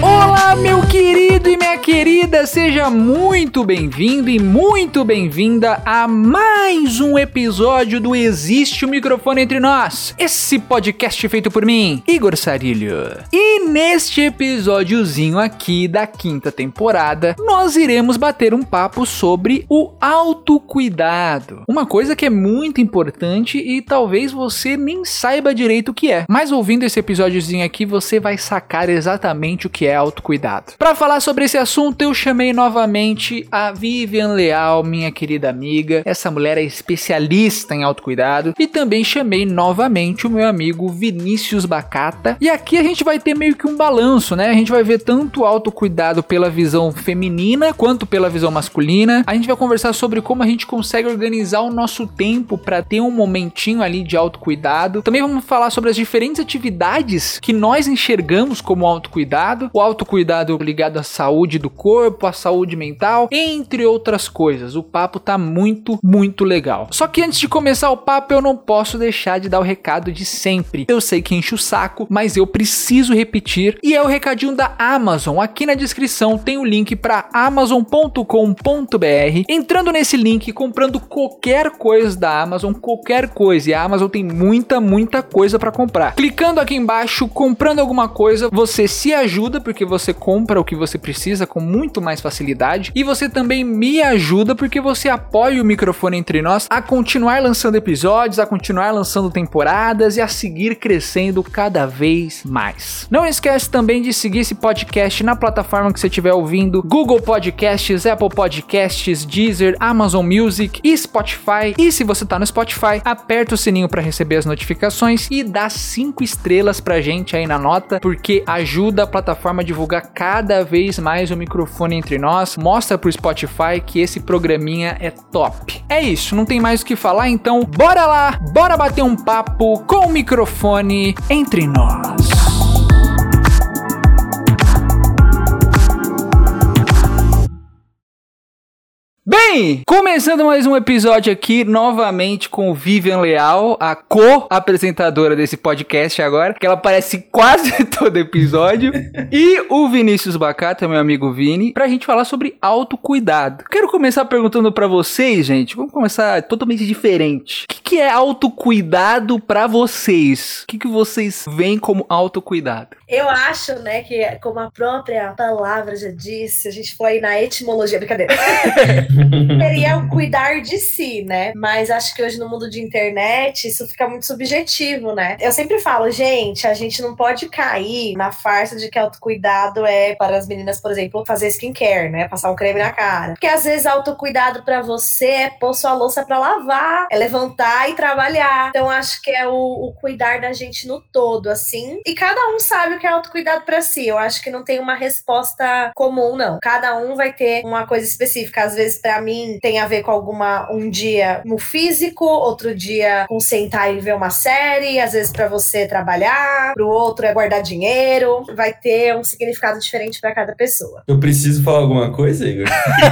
Olá, meu querida, seja muito bem-vindo e muito bem-vinda a mais um episódio do Existe o Microfone Entre Nós, esse podcast feito por mim, Igor Sarilho. E neste episódiozinho aqui da quinta temporada, nós iremos bater um papo sobre o autocuidado. Uma coisa que é muito importante e talvez você nem saiba direito o que é. Mas ouvindo esse episódiozinho aqui, você vai sacar exatamente o que é autocuidado. Para falar sobre esse assunto, eu chamei novamente a Vivian Leal, minha querida amiga. Essa mulher é especialista em autocuidado. E também chamei novamente o meu amigo Vinícius Bacata. E aqui a gente vai ter meio que um balanço, né? A gente vai ver tanto autocuidado pela visão feminina quanto pela visão masculina. A gente vai conversar sobre como a gente consegue organizar o nosso tempo para ter um momentinho ali de autocuidado. Também vamos falar sobre as diferentes atividades que nós enxergamos como autocuidado, o autocuidado ligado à saúde do corpo, à saúde mental, entre outras coisas. O papo tá muito, muito legal. Só que antes de começar o papo, eu não posso deixar de dar o recado de sempre. Eu sei que enche o saco, mas eu preciso repetir. E é o recadinho da Amazon. Aqui na descrição tem o link para amazon.com.br. Entrando nesse link, comprando qualquer coisa da Amazon, qualquer coisa. E a Amazon tem muita, muita coisa para comprar. Clicando aqui embaixo, comprando alguma coisa, você se ajuda porque você compra o que você precisa com muito mais facilidade e você também me ajuda porque você apoia o microfone entre nós a continuar lançando episódios, a continuar lançando temporadas e a seguir crescendo cada vez mais. Não esquece também de seguir esse podcast na plataforma que você estiver ouvindo: Google Podcasts, Apple Podcasts, Deezer, Amazon Music e Spotify. E se você tá no Spotify, aperta o sininho para receber as notificações e dá cinco estrelas pra gente aí na nota, porque ajuda a plataforma a divulgar cada vez mais o microfone entre nós. Mostra pro Spotify que esse programinha é top. É isso, não tem mais o que falar, então bora lá, bora bater um papo com o microfone entre nós. Bem, começando mais um episódio aqui, novamente com Vivian Leal, a co-apresentadora desse podcast agora, que ela aparece quase todo episódio, e o Vinícius Bacata, meu amigo Vini, pra gente falar sobre autocuidado. Quero começar perguntando pra vocês, gente, vamos começar totalmente diferente. O que, que é autocuidado pra vocês? O que, que vocês veem como autocuidado? Eu acho, né, que como a própria palavra já disse, a gente foi na etimologia, brincadeira. seria o cuidar de si, né? Mas acho que hoje no mundo de internet isso fica muito subjetivo, né? Eu sempre falo, gente, a gente não pode cair na farsa de que autocuidado é para as meninas, por exemplo, fazer skincare, né? Passar um creme na cara. Porque às vezes autocuidado para você é pôr sua louça para lavar, é levantar e trabalhar. Então acho que é o, o cuidar da gente no todo, assim. E cada um sabe o que é autocuidado para si. Eu acho que não tem uma resposta comum, não. Cada um vai ter uma coisa específica. Às vezes, para mim, tem a ver com alguma um dia no físico, outro dia com sentar e ver uma série, às vezes para você trabalhar, pro outro é guardar dinheiro. Vai ter um significado diferente para cada pessoa. Eu preciso falar alguma coisa, Igor?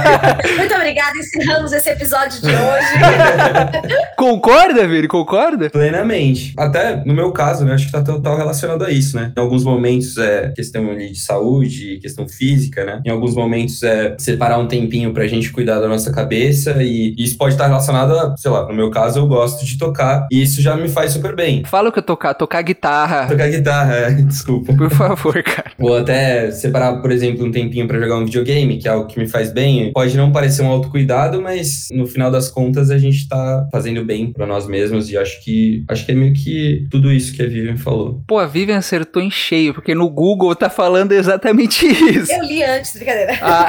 Muito obrigada. Encerramos esse episódio de hoje. Concorda, Vini? Concorda? Plenamente. Até no meu caso, né? Acho que tá total relacionado a isso, né? Em alguns momentos é questão ali de saúde, questão física, né? Em alguns momentos é separar um tempinho pra gente cuidar da nossa cabeça e isso pode estar relacionado a, sei lá, no meu caso eu gosto de tocar e isso já me faz super bem. Fala o que eu tocar, tocar guitarra. Tocar guitarra, é, desculpa. Por favor, cara. Ou até separar, por exemplo, um tempinho pra jogar um videogame, que é algo que me faz bem. Pode não parecer um autocuidado, mas no final das contas a gente tá fazendo bem pra nós mesmos e acho que acho que é meio que tudo isso que a Vivian falou. Pô, a Vivian acertou em cheio, porque no Google tá falando exatamente isso. Eu li antes, brincadeira. Ah.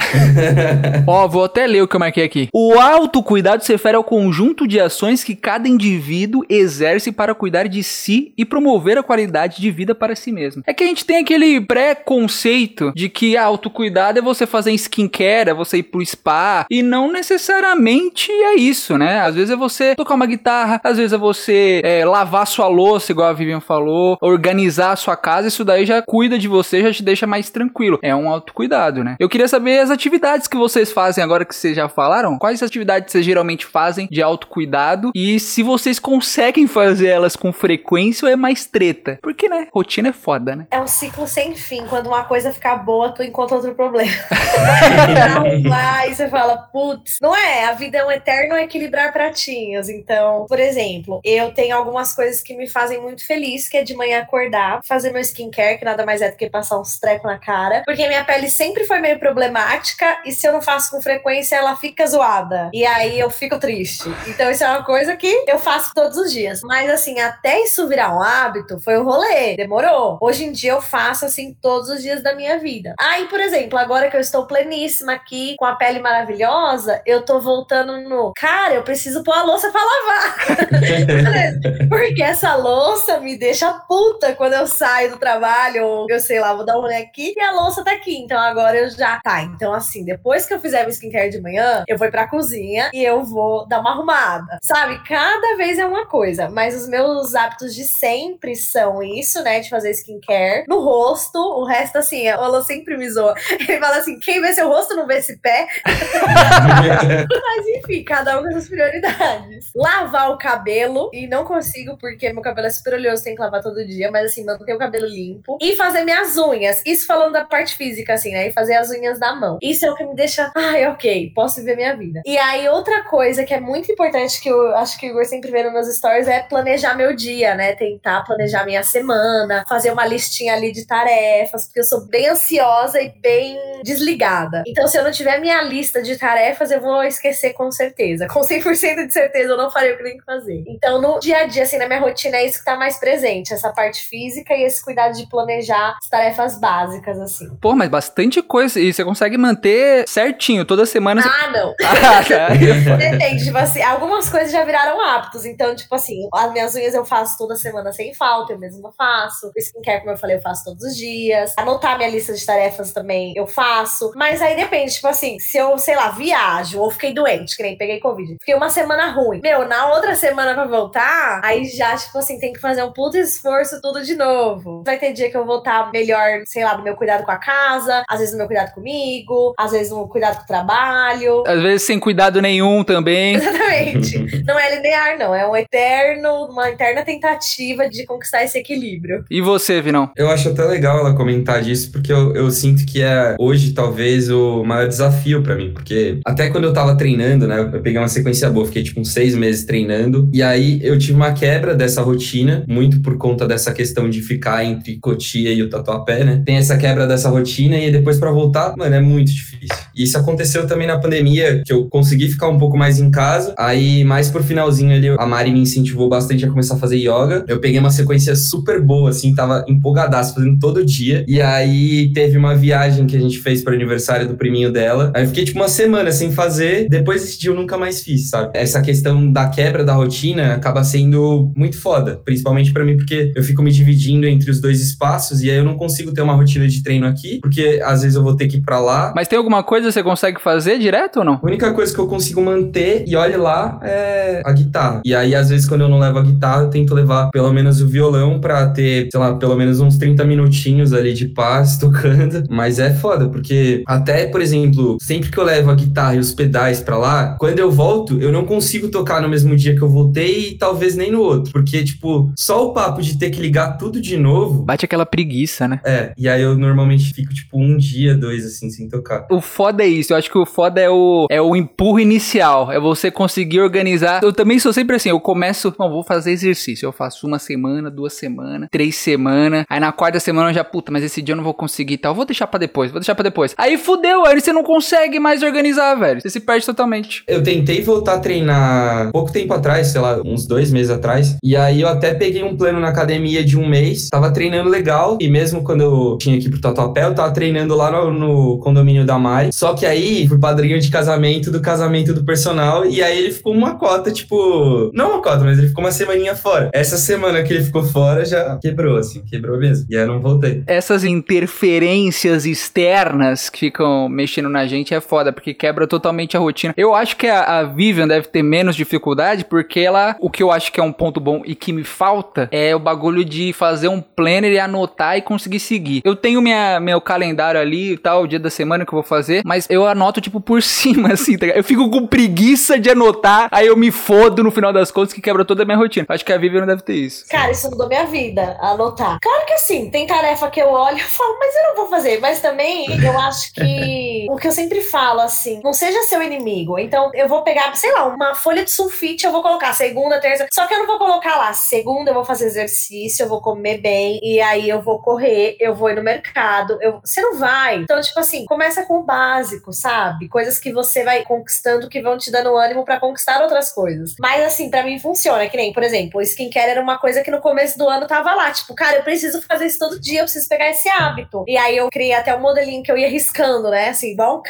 Ó, vou até ler o que eu marquei aqui. O autocuidado se refere ao conjunto de ações que cada indivíduo exerce para cuidar de si e promover a qualidade de vida para si mesmo. É que a gente tem aquele pré-conceito de que autocuidado é você fazer skincare, é você ir pro spa, e não necessariamente é isso, né? Às vezes é você tocar uma guitarra, guitarra, às vezes é você é, lavar sua louça, igual a Vivian falou, organizar a sua casa, isso daí já cuida de você, já te deixa mais tranquilo. É um autocuidado, né? Eu queria saber as atividades que vocês fazem agora que vocês já falaram. Quais atividades vocês geralmente fazem de autocuidado e se vocês conseguem fazer elas com frequência ou é mais treta? Porque, né? Rotina é foda, né? É um ciclo sem fim. Quando uma coisa ficar boa, tu encontra outro problema. Aí você fala, putz, não é? A vida é um eterno equilibrar pratinhos. Então, por exemplo, eu tenho algumas coisas que me fazem muito feliz, que é de manhã acordar, fazer meu skincare, que nada mais é do que passar uns trecos na cara, porque minha pele sempre foi meio problemática e se eu não faço com frequência, ela fica zoada. E aí eu fico triste. Então, isso é uma coisa que eu faço todos os dias. Mas assim, até isso virar um hábito, foi um rolê. Demorou. Hoje em dia eu faço assim todos os dias da minha vida. Aí, por exemplo, agora que eu estou pleníssima aqui, com a pele maravilhosa, eu tô voltando no. Cara, eu preciso pôr a louça pra lavar. Porque essa louça me deixa puta quando eu saio do trabalho, ou eu sei lá, vou dar um rolê aqui e a louça tá aqui. Então agora eu já. Tá, então assim, depois que eu fizer meu skincare de manhã, eu vou pra cozinha e eu vou dar uma arrumada. Sabe? Cada vez é uma coisa. Mas os meus hábitos de sempre são isso, né? De fazer skincare no rosto. O resto, assim, Alô sempre me zoa. Ele fala assim: quem vê seu rosto não vê esse pé. Mas enfim, cada um com suas prioridades. Lavar o cabelo. E não consigo, porque meu cabelo é super oleoso, tem que lavar todo dia. Mas assim, manter o cabelo limpo. E fazer minhas unhas. Isso falando da parte física, assim, né? E fazer as unhas da mão. Isso é o que me deixa. Ai, ok, posso viver minha vida. E aí, outra coisa que é muito importante que eu acho que o Igor sempre vê nos meus stories é planejar meu dia, né? Tentar planejar minha semana, fazer uma listinha ali de tarefas, porque eu sou bem ansiosa e bem desligada. Então, se eu não tiver minha lista de tarefas, eu vou esquecer com certeza. Com 100% de certeza, eu não farei que tenho que fazer. Então, no dia a dia, assim, na minha rotina, é isso que tá mais presente, essa parte física e esse cuidado de planejar as tarefas básicas, assim. Pô, mas bastante coisa. E você consegue manter certinho, toda semana. Você... Ah, não. ah, tá. Depende, tipo assim, algumas coisas já viraram hábitos. Então, tipo assim, as minhas unhas eu faço toda semana sem falta, eu mesma faço. O skincare, como eu falei, eu faço todos os dias. Anotar minha lista de tarefas também eu faço. Mas aí depende, tipo assim, se eu, sei lá, viajo ou fiquei doente, que nem peguei Covid. Fiquei uma semana ruim. Meu, na outra semana pra voltar, aí já, tipo assim, tem que fazer um puto esforço tudo de novo. Vai ter dia que eu vou estar melhor, sei lá, no meu cuidado com a casa, às vezes no meu cuidado comigo, às vezes no cuidado com o trabalho. Às vezes sem cuidado nenhum também. Exatamente. não é linear, não. É um eterno, uma eterna tentativa de conquistar esse equilíbrio. E você, Vinão? Eu acho até legal ela comentar disso, porque eu, eu sinto que é hoje, talvez, o maior desafio para mim. Porque até quando eu tava treinando, né? Eu peguei uma sequência boa, fiquei tipo uns seis meses treinando. E aí eu tive uma quebra dessa rotina, muito por conta dessa questão de ficar entre Cotia e o Tatuapé, né? Tem essa quebra dessa rotina e depois para voltar, mano, é muito difícil. E isso aconteceu também na pandemia, que eu consegui ficar um pouco mais em casa. Aí, mais por finalzinho ali, a Mari me incentivou bastante a começar a fazer yoga. Eu peguei uma sequência super boa, assim, tava empolgadaço, fazendo todo dia. E aí teve uma viagem que a gente fez para o aniversário do priminho dela. Aí eu fiquei tipo uma semana sem fazer. Depois desse dia eu nunca mais fiz, sabe? Essa questão da quebra da rotina acaba sendo muito foda, principalmente para mim, porque eu fico me dividindo entre os dois espaços e aí eu não consigo ter uma rotina de treino aqui, porque às vezes eu vou ter que ir pra lá. Mas tem alguma coisa que você consegue fazer direto ou não? A única coisa que eu consigo manter, e olhe lá, é a guitarra. E aí, às vezes, quando eu não levo a guitarra, eu tento levar pelo menos o violão pra ter, sei lá, pelo menos uns 30 minutinhos ali de paz tocando. Mas é foda, porque até, por exemplo, sempre que eu levo a guitarra e os pedais pra lá, quando eu volto, eu não consigo tocar no mesmo dia que eu voltei e talvez nem no outro. Porque, tipo, só o papo de ter que ligar tudo de novo. Bate aquela preguiça, né? É, e aí eu normalmente fico, tipo, um dia, dois, assim, sem tocar. O foda é isso. Eu acho que o foda é o, é o empurro inicial. É você conseguir organizar. Eu também sou sempre assim. Eu começo, não, vou fazer exercício. Eu faço uma semana, duas semanas, três semanas. Aí na quarta semana eu já, puta, mas esse dia eu não vou conseguir e tal. Vou deixar pra depois, vou deixar pra depois. Aí fudeu, aí você não consegue mais organizar, velho. Você se perde totalmente. Eu tentei voltar a treinar pouco tempo atrás, sei lá, uns dois meses atrás. E aí eu até peguei um plano na academia de um mês. Tava treinando legal. E mesmo quando eu tinha ir pro Tatuapé, eu tava treinando lá no, no condomínio da Mari. Só que aí fui padrinho de casamento do casamento do personal. E aí ele ficou uma cota, tipo. Não uma cota, mas ele ficou uma semaninha fora. Essa semana que ele ficou fora já quebrou, assim, quebrou mesmo. E aí eu não voltei. Essas interferências externas que ficam mexendo na gente é foda, porque quebra totalmente a rotina. Eu acho que a, a Vivian deve ter menos dificuldade, porque ela, o que eu acho que é um ponto bom e que me falta é o bagulho de fazer um planner e anotar e conseguir seguir. Eu tenho minha, meu calendário ali e tal, o dia da semana que eu vou fazer, mas eu anoto, tipo, por cima, assim, tá Eu fico com preguiça de anotar, aí eu me fodo no final das contas que quebra toda a minha rotina. Acho que a Vivian não deve ter isso. Cara, isso mudou minha vida, anotar. Claro que assim, tem tarefa que eu olho e falo, mas eu não vou fazer. Mas também eu acho que o que eu sempre falo, assim, não seja seu inimigo. Então eu vou pegar, sei lá, uma folha de sulfite, eu vou colocar segunda, terça. Só que eu não vou colocar lá, segunda eu vou fazer exercício, eu vou comer bem, e aí eu vou correr, eu vou ir no mercado. Eu... Você não vai. Então, tipo assim, começa com o básico, sabe? Coisas que você vai conquistando que vão te dando ânimo para conquistar outras coisas. Mas assim, para mim funciona. Que nem, por exemplo, o skincare era uma coisa que no começo do ano tava lá. Tipo, cara, eu preciso fazer isso todo dia, eu preciso pegar esse hábito. E aí eu criei até um modelinho que eu ia riscando, né? Assim, igual um.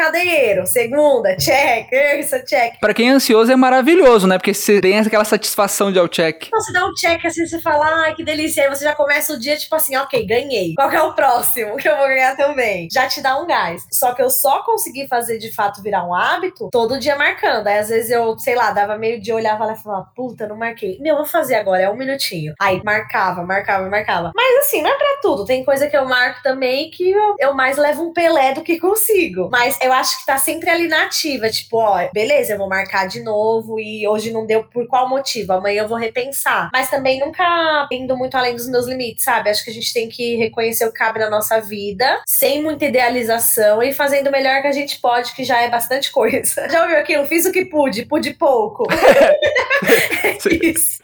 Segunda, check, terça, check. Pra quem é ansioso é maravilhoso, né? Porque você tem aquela satisfação de ao check. Então, você dá um check assim, você fala, ai, que delícia. Aí você já começa o dia, tipo assim, ok, ganhei. Qual é o próximo que eu vou ganhar também? Já te dá um gás. Só que eu só consegui fazer de fato virar um hábito todo dia marcando. Aí às vezes eu, sei lá, dava meio dia, olhava lá e falava, puta, não marquei. Meu, vou fazer agora, é um minutinho. Aí marcava, marcava, marcava. Mas assim, não é pra tudo. Tem coisa que eu marco também que eu, eu mais levo um Pelé do que consigo. Mas eu acho que tá sempre ali na ativa. Tipo, ó, beleza, eu vou marcar de novo e hoje não deu por qual motivo. Amanhã eu vou repensar. Mas também nunca indo muito além dos meus limites, sabe? Acho que a gente tem que reconhecer o que cabe na nossa vida, sem muita idealização e fazendo o melhor que a gente pode, que já é bastante coisa. Já ouviu aquilo? Fiz o que pude, pude pouco. é isso.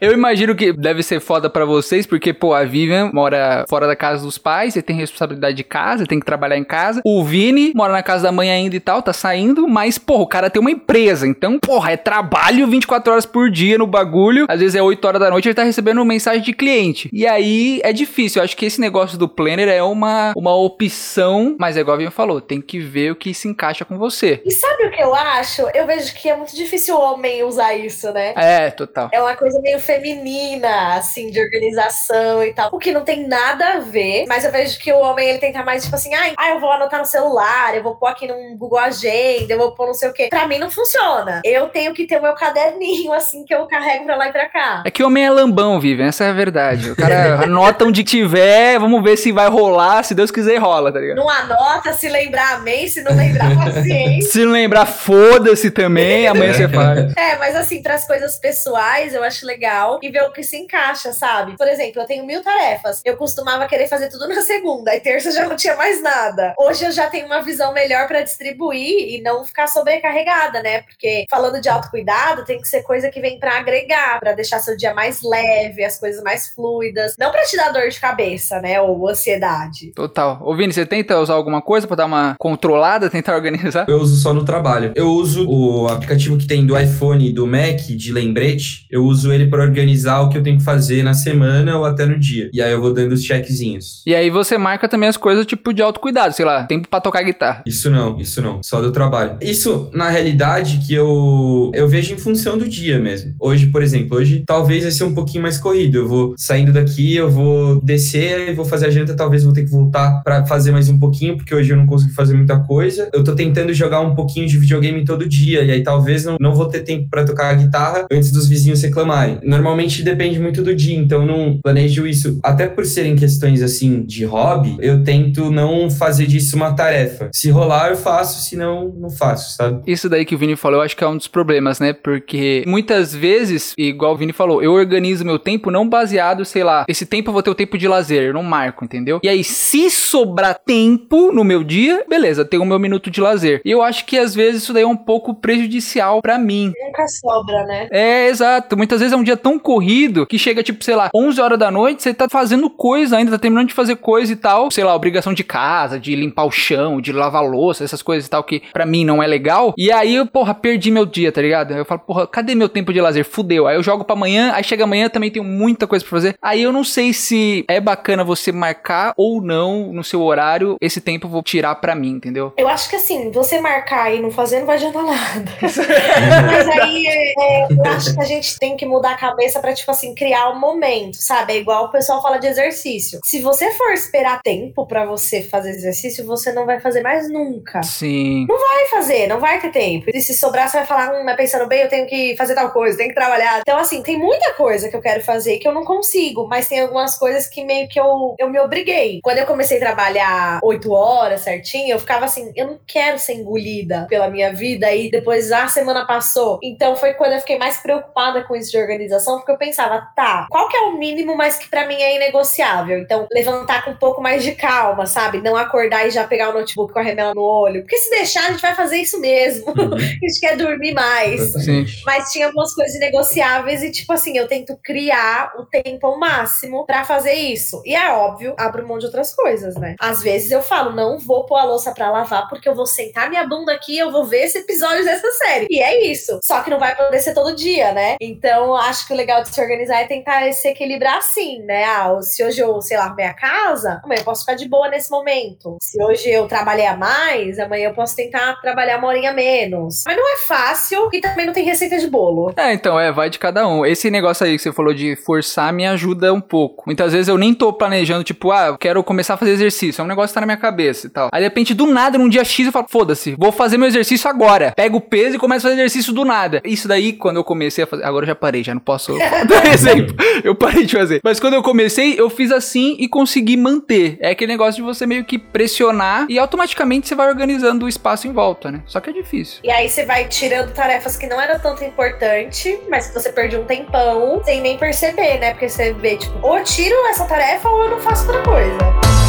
Eu imagino que deve ser foda para vocês, porque, pô, a Vivian mora fora da casa dos pais, você tem responsabilidade de casa, tem que trabalhar em casa. O Vini mora na casa da mãe ainda e tal, tá saindo, mas, pô, o cara tem uma empresa, então, porra, é trabalho 24 horas por dia no bagulho. Às vezes é 8 horas da noite ele tá recebendo mensagem de cliente. E aí é difícil. Eu acho que esse negócio do planner é uma, uma opção, mas é igual a Vivian falou, tem que ver o que se encaixa com você. E sabe o que eu acho? Eu vejo que é muito difícil o homem usar isso, né? É, total. É uma coisa meio feminina, assim, de organização e tal. O que não tem nada a ver, mas eu vejo que o homem ele tenta mais, tipo assim, ah, eu vou anotar no celular, eu vou pôr aqui num Google Agenda, eu vou pôr não sei o quê. Pra mim não funciona. Eu tenho que ter o meu caderninho, assim, que eu carrego pra lá e pra cá. É que o homem é lambão, Vivian, essa é a verdade. O cara anota onde tiver, vamos ver se vai rolar, se Deus quiser rola, tá ligado? Não anota, se lembrar, amém, se não lembrar, paciência. se não lembrar, foda-se também, amanhã você faz. É, mas assim, pras coisas pessoais, eu acho legal e ver o que se encaixa, sabe? Por exemplo, eu tenho mil tarefas. Eu costumava querer fazer tudo na segunda, e terça já não tinha mais nada. Hoje eu já tenho uma visão melhor para distribuir e não ficar sobrecarregada, né? Porque falando de autocuidado, tem que ser coisa que vem para agregar, para deixar seu dia mais leve, as coisas mais fluidas, não para te dar dor de cabeça, né? Ou ansiedade. Total. Ô, Vini, você tenta usar alguma coisa para dar uma controlada, tentar organizar? Eu uso só no trabalho. Eu uso o aplicativo que tem do iPhone e do Mac de lembrete. Eu uso ele para organizar o que eu tenho que fazer na semana ou até no dia. E aí eu vou dando os checkzinhos. E aí você marca também as coisas tipo de autocuidado, sei lá, tempo para tocar guitarra. Isso não, isso não, só do trabalho. Isso, na realidade, que eu eu vejo em função do dia mesmo. Hoje, por exemplo, hoje talvez vai ser um pouquinho mais corrido. Eu vou saindo daqui, eu vou descer e vou fazer a janta, talvez vou ter que voltar para fazer mais um pouquinho, porque hoje eu não consigo fazer muita coisa. Eu tô tentando jogar um pouquinho de videogame todo dia, e aí talvez não, não vou ter tempo para tocar a guitarra antes dos vizinhos reclamarem. Normalmente depende muito do dia, então eu não planejo isso. Até por serem questões assim de hobby, eu tento não fazer disso uma tarefa. Se rolar, eu faço, se não, não faço, sabe? Isso daí que o Vini falou, eu acho que é um dos problemas, né? Porque muitas vezes, igual o Vini falou, eu organizo meu tempo não baseado, sei lá, esse tempo eu vou ter o tempo de lazer, eu não marco, entendeu? E aí, se sobrar tempo no meu dia, beleza, tenho o meu minuto de lazer. E eu acho que às vezes isso daí é um pouco prejudicial para mim. Nunca sobra, né? É, exato. Muitas vezes é um dia tão corrido que chega, tipo, sei lá, 11 horas da noite, você tá fazendo coisa ainda, tá terminando de fazer coisa e tal. Sei lá, obrigação de casa, de limpar o chão, de lavar louça, essas coisas e tal, que para mim não é legal. E aí eu, porra, perdi meu dia, tá ligado? Eu falo, porra, cadê meu tempo de lazer? Fudeu. Aí eu jogo pra amanhã, aí chega amanhã também tenho muita coisa pra fazer. Aí eu não sei se é bacana você marcar ou não no seu horário, esse tempo eu vou tirar pra mim, entendeu? Eu acho que assim, você marcar e não fazer não vai adiantar nada. Mas aí aí é, eu acho que a gente tem que mudar a cabeça pra, tipo assim, criar um momento, sabe? É igual o pessoal fala de exercício. Se você for esperar tempo pra você fazer exercício, você não vai fazer mais nunca. Sim. Não vai fazer, não vai ter tempo. E se sobrar, você vai falar, hum, mas bem, eu tenho que fazer tal coisa, tenho que trabalhar. Então, assim, tem muita coisa que eu quero fazer que eu não consigo, mas tem algumas coisas que meio que eu, eu me obriguei. Quando eu comecei a trabalhar oito horas certinho, eu ficava assim, eu não quero ser engolida pela minha vida e depois a semana passou. Então foi quando eu fiquei mais preocupada com isso de organização, porque eu pensava, tá, qual que é o mínimo, mas que para mim é inegociável? Então, levantar com um pouco mais de calma, sabe? Não acordar e já pegar o notebook com a remela no olho. Porque se deixar, a gente vai fazer isso mesmo. Uhum. a gente quer dormir mais. Sim. Mas tinha algumas coisas inegociáveis e, tipo assim, eu tento criar o tempo ao máximo para fazer isso. E é óbvio, abro mão de outras coisas, né? Às vezes eu falo, não vou pôr a louça pra lavar porque eu vou sentar minha bunda aqui e eu vou ver esse episódio dessa série. E é isso. Só que não vai poder ser todo dia, né? Então, acho que o legal de se organizar é tentar se equilibrar assim, né? Ah, se hoje eu, sei lá, arrumei a casa, amanhã eu posso ficar de boa nesse momento. Se hoje eu trabalhei a mais, amanhã eu posso tentar trabalhar uma horinha menos. Mas não é fácil e também não tem receita de bolo. É, então, é, vai de cada um. Esse negócio aí que você falou de forçar me ajuda um pouco. Muitas vezes eu nem tô planejando, tipo, ah, quero começar a fazer exercício. É um negócio que tá na minha cabeça e tal. Aí, de repente, do nada, num dia X, eu falo, foda-se, vou fazer meu exercício agora. Pego o peso e começo a fazer exercício do nada. Isso daí, quando eu comecei a fazer. Agora eu já parei, já não posso dar exemplo. Eu parei de fazer. Mas quando eu comecei, eu fiz assim e consegui manter. É aquele negócio de você meio que pressionar e automaticamente você vai organizando o espaço em volta, né? Só que é difícil. E aí você vai tirando tarefas que não eram tanto importante, mas que você perdeu um tempão sem nem perceber, né? Porque você vê, tipo, ou eu tiro essa tarefa ou eu não faço outra coisa.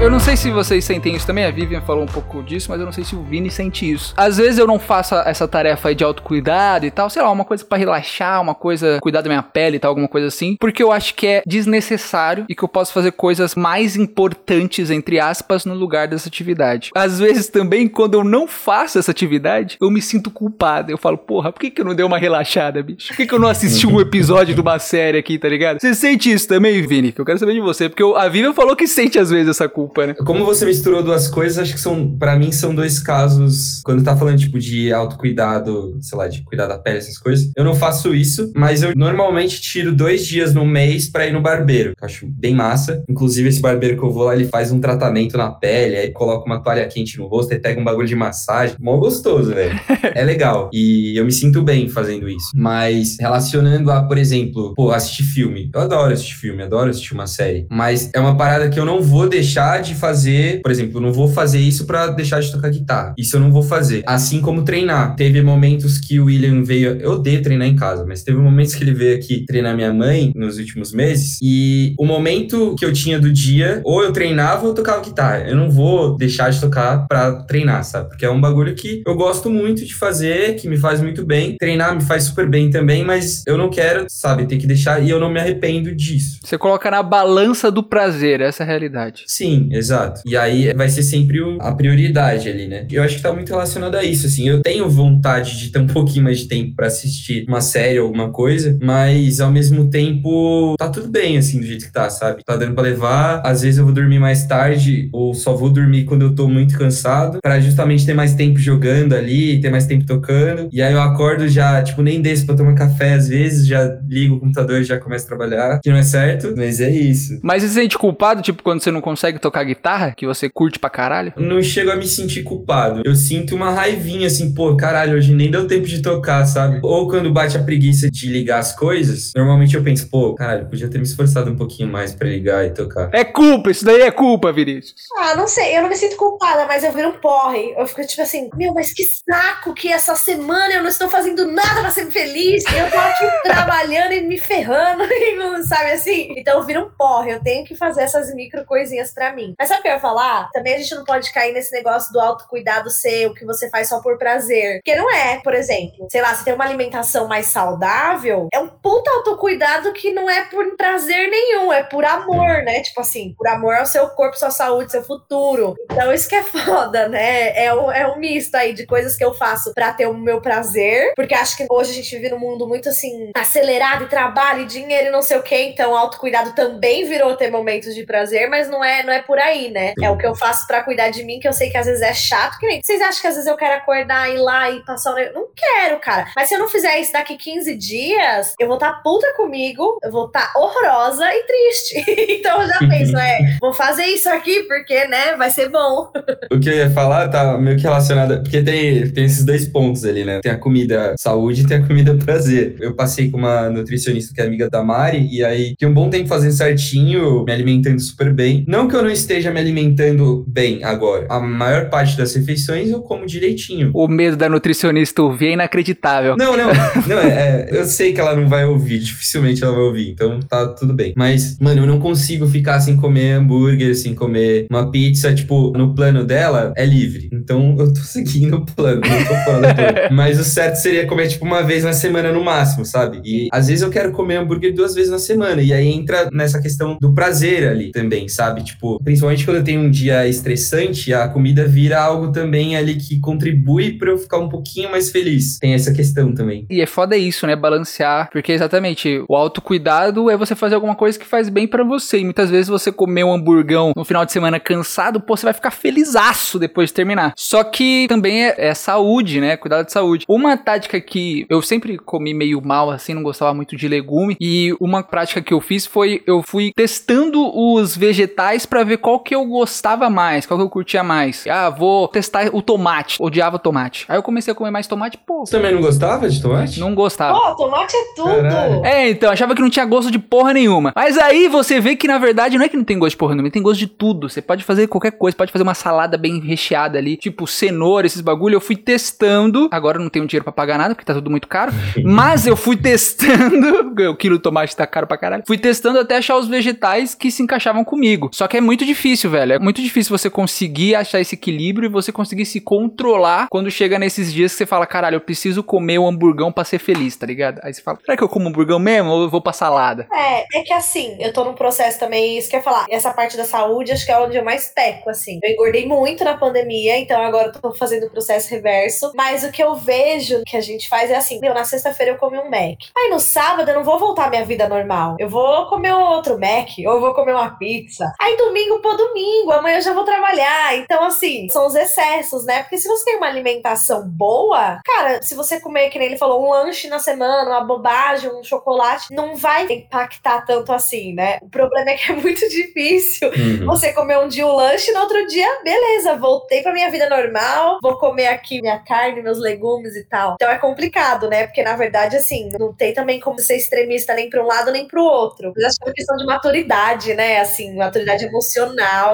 Eu não sei se vocês sentem isso também, a Vivian falou um pouco disso, mas eu não sei se o Vini sente isso. Às vezes eu não faço essa tarefa aí de autocuidado e tal, sei lá, uma coisa para relaxar, uma coisa cuidar da minha pele e tal, alguma coisa assim, porque eu acho que é desnecessário e que eu posso fazer coisas mais importantes, entre aspas, no lugar dessa atividade. Às vezes também, quando eu não faço essa atividade, eu me sinto culpado. Eu falo, porra, por que, que eu não dei uma relaxada, bicho? Por que, que eu não assisti um episódio de uma série aqui, tá ligado? Você sente isso também, Vini? Que eu quero saber de você, porque a Vivian falou que sente às vezes essa culpa culpa, né? Como você misturou duas coisas, acho que são, para mim, são dois casos. Quando tá falando, tipo, de autocuidado, sei lá, de cuidar da pele, essas coisas, eu não faço isso, mas eu normalmente tiro dois dias no mês pra ir no barbeiro. Eu acho bem massa. Inclusive, esse barbeiro que eu vou lá, ele faz um tratamento na pele, aí coloca uma toalha quente no rosto, aí pega um bagulho de massagem. Mó gostoso, velho. é legal. E eu me sinto bem fazendo isso. Mas relacionando a, por exemplo, pô, assistir filme. Eu adoro assistir filme, adoro assistir uma série. Mas é uma parada que eu não vou deixar de fazer, por exemplo, eu não vou fazer isso para deixar de tocar guitarra. Isso eu não vou fazer. Assim como treinar. Teve momentos que o William veio, eu odeio treinar em casa, mas teve momentos que ele veio aqui treinar minha mãe nos últimos meses e o momento que eu tinha do dia, ou eu treinava ou eu tocava guitarra. Eu não vou deixar de tocar para treinar, sabe? Porque é um bagulho que eu gosto muito de fazer, que me faz muito bem. Treinar me faz super bem também, mas eu não quero, sabe, ter que deixar e eu não me arrependo disso. Você coloca na balança do prazer, essa é a realidade. Sim, Exato. E aí vai ser sempre o, a prioridade ali, né? Eu acho que tá muito relacionado a isso, assim. Eu tenho vontade de ter um pouquinho mais de tempo para assistir uma série ou alguma coisa, mas ao mesmo tempo tá tudo bem, assim, do jeito que tá, sabe? Tá dando pra levar. Às vezes eu vou dormir mais tarde ou só vou dormir quando eu tô muito cansado, para justamente ter mais tempo jogando ali, ter mais tempo tocando. E aí eu acordo já, tipo, nem desço pra tomar café às vezes, já ligo o computador e já começo a trabalhar, que não é certo, mas é isso. Mas você se sente culpado, tipo, quando você não consegue tocar guitarra, que você curte pra caralho? Não chego a me sentir culpado. Eu sinto uma raivinha assim, pô, caralho, hoje nem deu tempo de tocar, sabe? Ou quando bate a preguiça de ligar as coisas, normalmente eu penso, pô, caralho, podia ter me esforçado um pouquinho mais pra ligar e tocar. É culpa, isso daí é culpa, Vinícius. Ah, não sei, eu não me sinto culpada, mas eu viro um porre. Eu fico tipo assim, meu, mas que saco que essa semana eu não estou fazendo nada pra ser feliz. Eu tô aqui trabalhando e me ferrando, e sabe assim? Então eu viro um porre, eu tenho que fazer essas micro coisinhas pra mim. Mas sabe o que eu ia falar? Também a gente não pode cair nesse negócio do autocuidado ser o que você faz só por prazer. Porque não é, por exemplo, sei lá, você tem uma alimentação mais saudável, é um puta autocuidado que não é por prazer nenhum, é por amor, né? Tipo assim, por amor ao seu corpo, sua saúde, seu futuro. Então isso que é foda, né? É um, é um misto aí de coisas que eu faço pra ter o meu prazer, porque acho que hoje a gente vive num mundo muito assim, acelerado e trabalho, e dinheiro e não sei o que, então autocuidado também virou ter momentos de prazer, mas não é, não é por por aí, né? É o que eu faço pra cuidar de mim, que eu sei que às vezes é chato. Que nem vocês acham que às vezes eu quero acordar, ir lá e passar o. Não quero, cara. Mas se eu não fizer isso daqui 15 dias, eu vou estar tá puta comigo, eu vou estar tá horrorosa e triste. então eu já penso, é, vou fazer isso aqui porque, né, vai ser bom. o que eu ia falar tá meio que relacionado, porque tem, tem esses dois pontos ali, né? Tem a comida saúde e tem a comida prazer. Eu passei com uma nutricionista que é amiga da Mari, e aí que um bom tempo fazendo certinho, me alimentando super bem. Não que eu não esteja me alimentando bem agora. A maior parte das refeições eu como direitinho. O medo da nutricionista ouvir é inacreditável. Não, não. não é, é, eu sei que ela não vai ouvir, dificilmente ela vai ouvir, então tá tudo bem. Mas, mano, eu não consigo ficar sem comer hambúrguer, sem comer uma pizza. Tipo, no plano dela é livre. Então eu tô seguindo o plano, não tô fora do plano. Mas o certo seria comer, tipo, uma vez na semana no máximo, sabe? E às vezes eu quero comer hambúrguer duas vezes na semana. E aí entra nessa questão do prazer ali também, sabe? Tipo, principalmente quando eu tenho um dia estressante, a comida vira algo também ali que contribui para eu ficar um pouquinho mais feliz. Tem essa questão também. E é foda isso, né? Balancear. Porque exatamente, o autocuidado é você fazer alguma coisa que faz bem para você. E muitas vezes você comer um hamburgão no final de semana cansado, pô, você vai ficar felizaço depois de terminar. Só que também é, é saúde, né? Cuidado de saúde. Uma tática que eu sempre comi meio mal, assim, não gostava muito de legume. E uma prática que eu fiz foi eu fui testando os vegetais para ver qual que eu gostava mais, qual que eu curtia mais. Ah, vou testar o tomate. Odiava tomate. Aí eu comecei a comer mais tomate, pô. Você também não gostava de tomate? Não gostava. Pô, tomate é tudo. Caralho. É, então, achava que não tinha gosto de porra nenhuma. Mas aí você vê que na verdade não é que não tem gosto de porra nenhuma, tem gosto de tudo. Você pode fazer qualquer coisa, pode fazer uma salada bem recheada ali, tipo cenoura, esses bagulho. Eu fui testando. Agora eu não tenho dinheiro para pagar nada, porque tá tudo muito caro. mas eu fui testando. o quilo de tomate tá caro pra caralho. Fui testando até achar os vegetais que se encaixavam comigo. Só que é muito difícil, velho. É muito difícil você conseguir achar esse equilíbrio e você conseguir se controlar quando chega nesses dias que você fala, caralho, eu preciso comer o um hamburgão pra ser feliz, tá ligado? Aí você fala, será que eu como hamburgão mesmo ou eu vou pra salada? É, é que assim, eu tô num processo também, isso que eu ia falar, essa parte da saúde acho que é onde eu mais peco, assim. Eu engordei muito na pandemia, então agora eu tô fazendo o processo reverso. Mas o que eu vejo que a gente faz é assim, meu, na sexta-feira eu comi um Mac. Aí no sábado eu não vou voltar à minha vida normal. Eu vou comer outro Mac, ou eu vou comer uma pizza. Aí domingo, pô, domingo, amanhã eu já vou trabalhar. Então, assim, são os excessos, né? Porque se você tem uma alimentação boa, cara, se você comer, que nem ele falou, um lanche na semana, uma bobagem, um chocolate, não vai impactar tanto assim, né? O problema é que é muito difícil uhum. você comer um dia um lanche e no outro dia, beleza, voltei pra minha vida normal, vou comer aqui minha carne, meus legumes e tal. Então é complicado, né? Porque na verdade, assim, não tem também como ser extremista nem pra um lado nem pro outro. Mas acho que é uma questão de maturidade, né? Assim, maturidade emocional,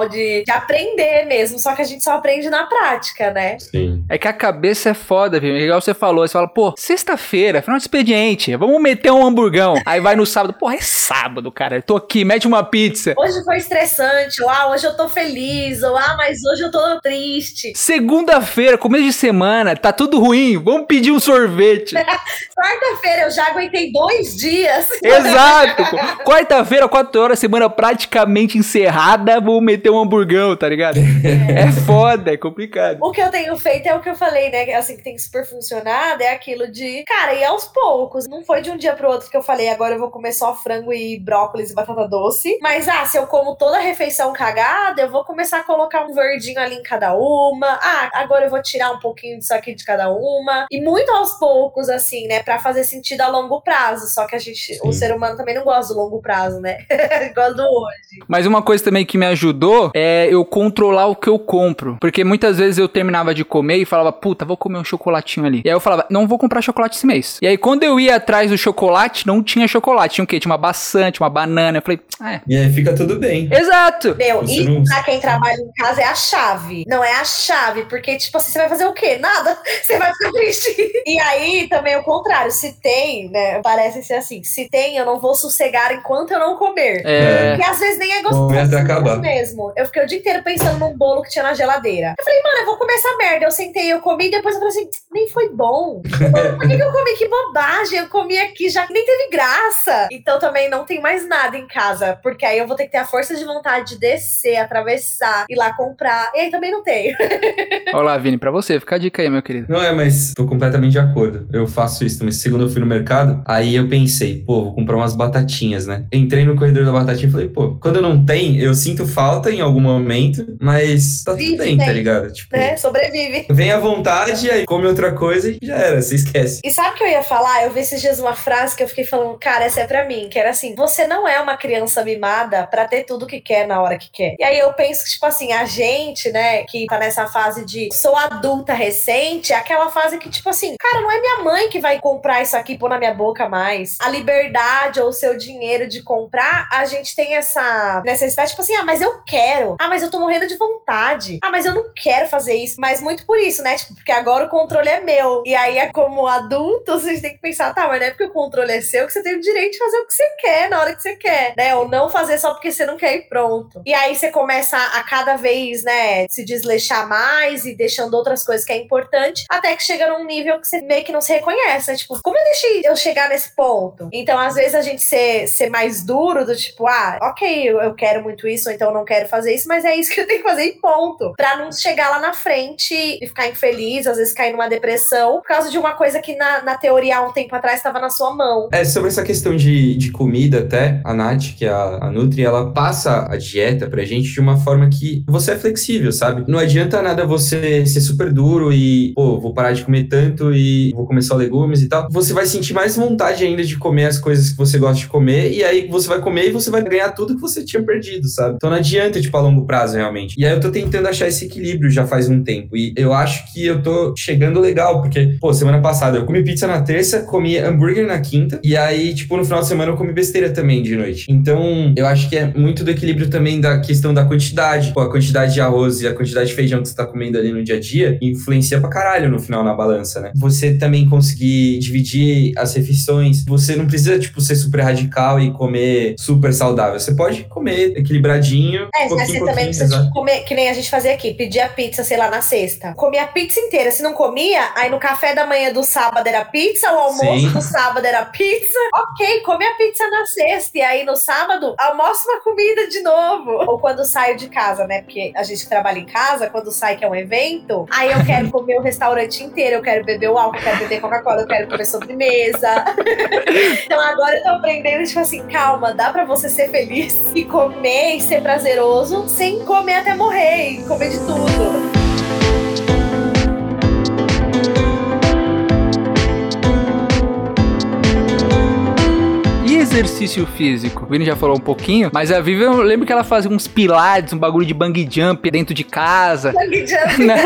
de, de aprender mesmo. Só que a gente só aprende na prática, né? Sim. É que a cabeça é foda, viu? Igual você falou, você fala, pô, sexta-feira, final de expediente, vamos meter um hamburgão. Aí vai no sábado, pô, é sábado, cara. Eu tô aqui, mete uma pizza. Hoje foi estressante, ou ah, hoje eu tô feliz, ou ah, mas hoje eu tô triste. Segunda-feira, começo de semana, tá tudo ruim, vamos pedir um sorvete. Quarta-feira eu já aguentei dois dias. Exato. Quarta-feira, quatro horas, semana praticamente encerrada, vou meter um hamburgão, tá ligado? É. é foda, é complicado. O que eu tenho feito é o que eu falei, né? Assim, que tem super funcionado, é aquilo de, cara, e aos poucos. Não foi de um dia pro outro que eu falei, agora eu vou comer só frango e brócolis e batata doce. Mas, ah, se eu como toda a refeição cagada, eu vou começar a colocar um verdinho ali em cada uma. Ah, agora eu vou tirar um pouquinho disso aqui de cada uma. E muito aos poucos, assim, né? Pra fazer sentido a longo prazo. Só que a gente, Sim. o ser humano também não gosta do longo prazo, né? gosta do hoje. Mas uma coisa também que me ajudou é eu controlar o que eu compro. Porque muitas vezes eu terminava de comer e falava, puta, vou comer um chocolatinho ali. E aí eu falava, não vou comprar chocolate esse mês. E aí quando eu ia atrás do chocolate, não tinha chocolate. Tinha o quê? Tinha uma maçã, tinha uma banana. Eu falei, ah, é. E aí fica tudo bem. Exato. Meu, isso não... pra quem trabalha em casa é a chave. Não é a chave, porque, tipo assim, você vai fazer o quê? Nada. Você vai ficar triste. E aí também o contrário. Se tem, né? Parece ser assim. Se tem, eu não vou sossegar enquanto eu não comer. É. Porque às vezes nem é gostoso acabar. Mesmo. Eu fiquei o dia inteiro pensando num bolo que tinha na geladeira. Eu falei, mano, eu vou comer essa merda. Eu sentei, eu comi, e depois eu falei assim, nem foi bom. Por que, que eu comi? Que bobagem. Eu comi aqui já que nem teve graça. Então também não tem mais nada em casa. Porque aí eu vou ter que ter a força de vontade de descer, atravessar, ir lá comprar. E aí também não tenho. Olá, Vini, pra você, fica a dica aí, meu querido. Não é, mas tô completamente de acordo. Eu faço isso também. Segundo eu fui no mercado, aí eu pensei, pô, vou comprar umas batatinhas, né? Entrei no corredor da batatinha e falei, pô, quando não tem, eu sinto falta em algum momento, mas tá Vive tudo bem, tá bem. ligado? Tipo, Né? Sobrevive. vem à vontade, aí come outra coisa e já era, você esquece. E sabe o que eu ia falar? Eu vi esses dias uma frase que eu fiquei falando, cara, essa é pra mim, que era assim: você não é uma criança mimada pra ter tudo que quer na hora que quer. E aí eu penso que, tipo assim, a gente, né, que tá nessa fase de sou adulta recente, é aquela fase que, tipo assim, cara, não é minha mãe que vai comprar isso aqui e pôr na minha boca mais. A liberdade ou o seu dinheiro de comprar, a gente tem essa necessidade, tipo assim, ah, mas eu quero. Ah, mas eu tô morrendo de vontade. Ah, mas eu não quero fazer isso. Mas muito por isso, né? Tipo, porque agora o controle é meu. E aí, é como adulto, vocês têm que pensar, tá, mas não é porque o controle é seu que você tem o direito de fazer o que você quer na hora que você quer, né? Ou não fazer só porque você não quer ir pronto. E aí você começa a cada vez, né, se desleixar mais e deixando outras coisas que é importante, até que chega num nível que você meio que não se reconhece, né? Tipo, como eu deixei eu chegar nesse ponto? Então, às vezes, a gente ser, ser mais duro, do tipo, ah, ok, eu, eu quero muito isso, ou então eu não quero fazer isso, mas é isso que eu tenho que fazer e ponto. Pra não chegar lá na frente e ficar infeliz, às vezes cair numa depressão, por causa de uma coisa que na, na teoria há um tempo atrás estava na sua mão. É, sobre essa questão de, de comida até, a Nath, que é a, a Nutri, ela passa a dieta pra gente de uma forma que você é flexível, sabe? Não adianta nada você ser super duro e, pô, vou parar de comer tanto e vou comer só legumes e tal. Você vai sentir mais vontade ainda de comer as coisas que você gosta de comer e aí você vai comer e você vai ganhar tudo que você tinha perdido, sabe? Então não adianta, tipo, a longo prazo, realmente. E aí eu tô tentando achar esse equilíbrio já faz um tempo e eu acho que eu tô chegando legal, porque, pô, semana passada eu comi pizza na terça, comi hambúrguer na quinta e aí, tipo, no final de semana eu comi besteira também de noite. Então, eu acho que é muito do equilíbrio também da questão da quantidade. Pô, a quantidade de arroz e a quantidade de feijão que você tá comendo ali no dia a dia influencia pra caralho no final na balança, né? Você também conseguir dividir as refeições. Você não precisa, tipo, ser super radical e comer super saudável. Você pode comer equilibradinho. É, mas pouquinho, você também pouquinho, precisa exato. tipo, comer, que nem a gente fazia aqui, pedir a pizza, sei lá, na sexta. Comia a pizza inteira. Se não comia, aí no café da manhã do sábado era pizza, o almoço Sim. do sábado era pizza. Ok, come a pizza na sexta. E aí no sábado, almoça uma comida de novo. Ou quando saio de casa, né? Porque a gente que trabalha em casa, quando sai que é um evento, aí eu quero comer o restaurante inteiro, eu quero beber o álcool, eu quero beber Coca-Cola, eu quero comer sobremesa. então agora eu tô aprendendo, tipo assim, calma, dá pra você ser feliz e comer e ser prazeroso sem comer até morrer e comer de tudo. Exercício físico? O Vini já falou um pouquinho, mas a Vivi, eu lembro que ela fazia uns pilates, um bagulho de bang jump dentro de casa. Bang jump. né?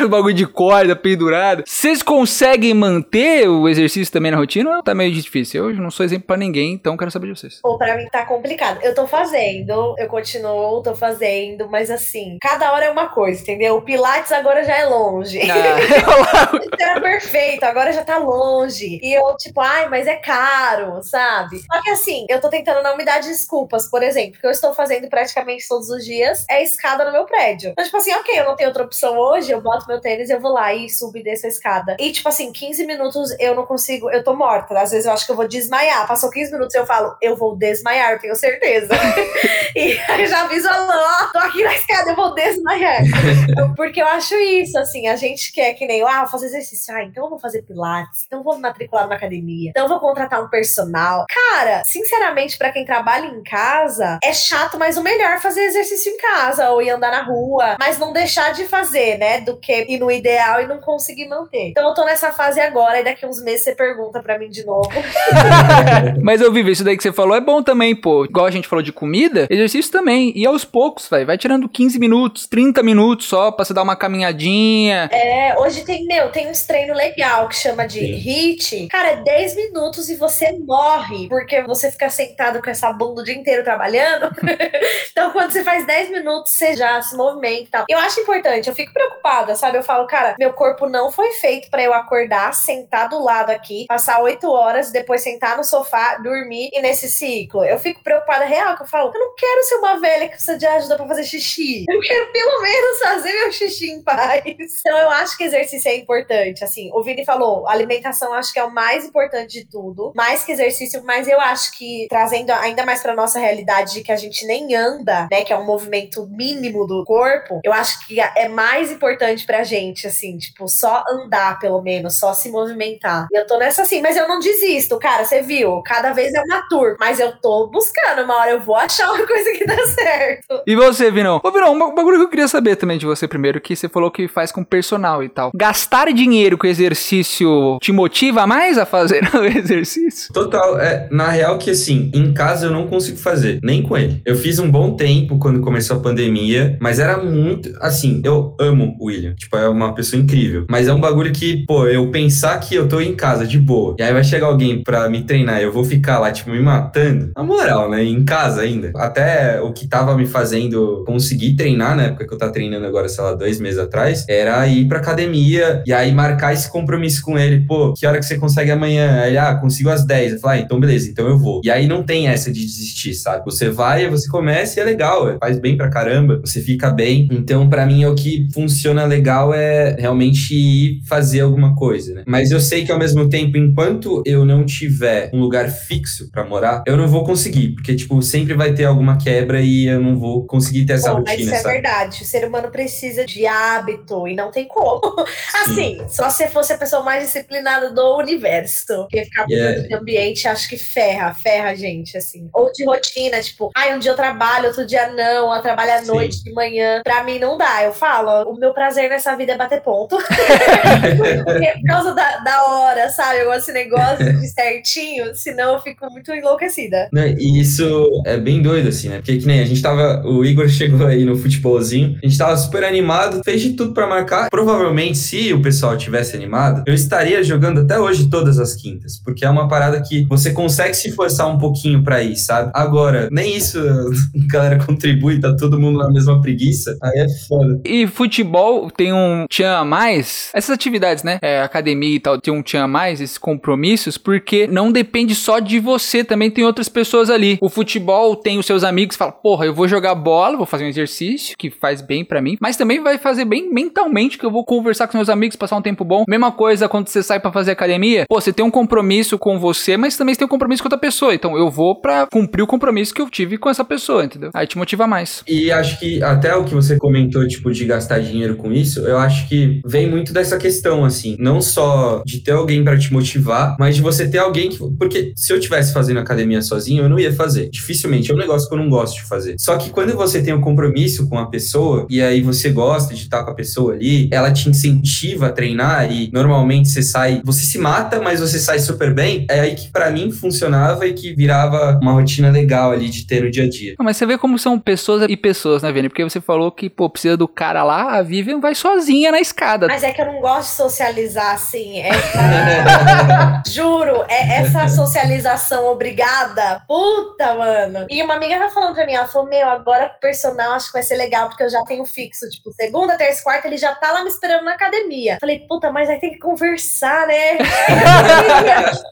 um bagulho de corda pendurada. Vocês conseguem manter o exercício também na rotina ou tá meio difícil? Eu não sou exemplo pra ninguém, então quero saber de vocês. Pô, pra mim tá complicado. Eu tô fazendo, eu continuo, tô fazendo, mas assim, cada hora é uma coisa, entendeu? O Pilates agora já é longe. Ah, Isso era perfeito, agora já tá longe. E eu, tipo, ai, mas é caro, sabe? Só que assim, eu tô tentando não me dar desculpas, por exemplo, que eu estou fazendo praticamente todos os dias é escada no meu prédio. Então, tipo assim, ok, eu não tenho outra opção hoje, eu boto meu tênis, eu vou lá e subo e desço a escada. E, tipo assim, 15 minutos eu não consigo, eu tô morta. Às vezes eu acho que eu vou desmaiar. Passou 15 minutos eu falo, eu vou desmaiar, tenho certeza. e aí já aviso, ó, tô aqui na escada, eu vou desmaiar. Porque eu acho isso, assim, a gente quer que nem, ah, vou fazer exercício, ah, então eu vou fazer pilates, então eu vou me matricular numa academia, então eu vou contratar um personal. Cara, sinceramente, pra quem trabalha em casa, é chato, mas o melhor é fazer exercício em casa ou ir andar na rua, mas não deixar de fazer, né, do que ir no ideal e não conseguir manter. Então eu tô nessa fase agora e daqui uns meses você pergunta pra mim de novo. Mas eu vivo isso daí que você falou é bom também, pô. Igual a gente falou de comida, exercício também. E aos poucos, velho. Vai tirando 15 minutos, 30 minutos só pra você dar uma caminhadinha. É, hoje tem, meu, tem uns treinos legal que chama de Sim. HIIT. Cara, é 10 minutos e você morre, porque você fica sentado com essa bunda o dia inteiro trabalhando. então, quando você faz 10 minutos, você já se movimenta e tal. Eu acho importante, eu fico preocupada, sabe? Eu falo, cara, meu corpo não foi feito pra eu acordar, sentar do lado aqui, passar 8 horas, depois sentar no sofá, dormir e nesse ciclo. Eu fico preocupada real, que eu falo, eu não quero ser uma velha que precisa de ajuda pra fazer xixi. Eu quero pelo menos fazer meu xixi em paz. Então eu acho que exercício é importante. Assim, o Vini falou, alimentação acho que é o mais importante de tudo. Mais que exercício, mas eu acho que trazendo ainda mais para nossa realidade de que a gente nem anda, né, que é um movimento mínimo do corpo, eu acho que é mais importante pra gente, assim, tipo, só andar pelo menos, só se movimentar. E eu tô nessa assim, mas eu não desisto, cara, você viu? Cada vez é uma tour, mas eu tô buscando, uma hora eu vou achar uma coisa que dá certo. E você, Vinão? Ô, Vinão, um bagulho que eu queria saber também de você primeiro, que você falou que faz com personal e tal. Gastar dinheiro com exercício te motiva mais a fazer o exercício? Total, é, na real que assim, em casa eu não consigo fazer, nem com ele. Eu fiz um bom tempo quando começou a pandemia, mas era muito, assim, eu amo o William, tipo, é uma pessoa incrível, mas é um bagulho que, pô, eu pensar que eu tô em casa de boa, e aí vai chegar alguém pra me treinar, eu vou ficar lá, tipo, me matando, na moral, né, em casa ainda. Até o que tava me fazendo conseguir treinar, na época que eu tava treinando agora, sei lá, dois meses atrás, era ir pra academia e aí marcar esse compromisso com ele, pô, que hora que você consegue amanhã? Aí, ah, consigo às 10. Eu falo, ah, então beleza, então eu vou. E aí não tem essa de desistir, sabe? Você vai, você começa e é legal, é, faz bem pra caramba, você fica bem. Então, para mim, é o que funciona legal é realmente ir fazer alguma coisa, né? Mas eu sei que ao mesmo tempo, enquanto eu não tiver um lugar fixo para morar, eu não vou conseguir, porque, tipo, sempre vai ter alguma quebra e eu não vou conseguir ter essa Bom, rotina. Mas isso é sabe? verdade. O ser humano precisa de hábito e não tem como. Assim, só se fosse a pessoa mais disciplinada do universo. Porque ficar Yeah. mudando de ambiente acho que ferra, ferra a gente, assim. Ou de rotina, tipo, ai, um dia eu trabalho, outro dia não, eu trabalho à Sim. noite, de manhã. Pra mim não dá. Eu falo, o meu prazer nessa vida é bater ponto. Porque por causa da, da hora, sabe? Eu gosto desse negócio de certinho, senão eu fico muito enlouquecida. E isso é bem doido, assim, né? Porque que nem a gente tava. O Igor chegou aí no futebolzinho, a gente tava super animado, fez de tudo pra marcar. Provavelmente, se o pessoal tivesse animado, eu estaria jogando até hoje todas as quintas. Porque é uma parada que você consegue se forçar um pouquinho pra ir, sabe? Agora, nem isso a galera contribui, tá todo mundo na mesma preguiça. Aí é foda. E futebol tem um tchan a mais? Essas atividades, né? É, academia e tal, tem um tchan a mais, esses compromissos, porque não depende só de você, também tem outras pessoas ali. O futebol tem os seus amigos, fala, porra, eu vou jogar bola, vou fazer um exercício que faz bem pra mim, mas também vai fazer bem mentalmente, que eu vou conversar com meus amigos, passar um tempo bom. Mesma coisa quando você sai pra fazer academia, pô, você tem um compromisso com você, mas também você tem um compromisso com outra pessoa. Então eu vou pra cumprir o compromisso que eu tive com essa pessoa, entendeu? Aí te motiva mais. E acho que até o que você comentou, tipo, de gastar dinheiro com isso, eu acho que vem muito dessa questão, assim, não só de ter alguém pra te motivar, mas de você ter alguém que. Porque se eu tivesse fazendo academia sozinho, eu não ia fazer. Dificilmente, é um negócio que eu não gosto de fazer. Só que quando você tem um compromisso com a pessoa, e aí você gosta de estar com a pessoa ali, ela te incentiva a treinar e normalmente você sai, você se mata, mas você sai super bem, é aí que pra mim funcionava e que virava uma rotina legal ali de ter no dia a dia. Não, mas você vê como são pessoas e pessoas, né, Vini? Porque você falou que, pô, precisa do cara lá, a Vivian vai sozinha na escada. Mas é que eu não gosto de socializar assim. Essa... Juro, é essa socialização obrigada. Puta, mano. E uma amiga tá falando pra mim, ela falou: Meu, agora o personal acho que vai ser legal, porque eu já tenho fixo. Tipo, segunda, terça, quarta, ele já tá lá me esperando na academia. Falei, puta, mas aí tem que conversar, né?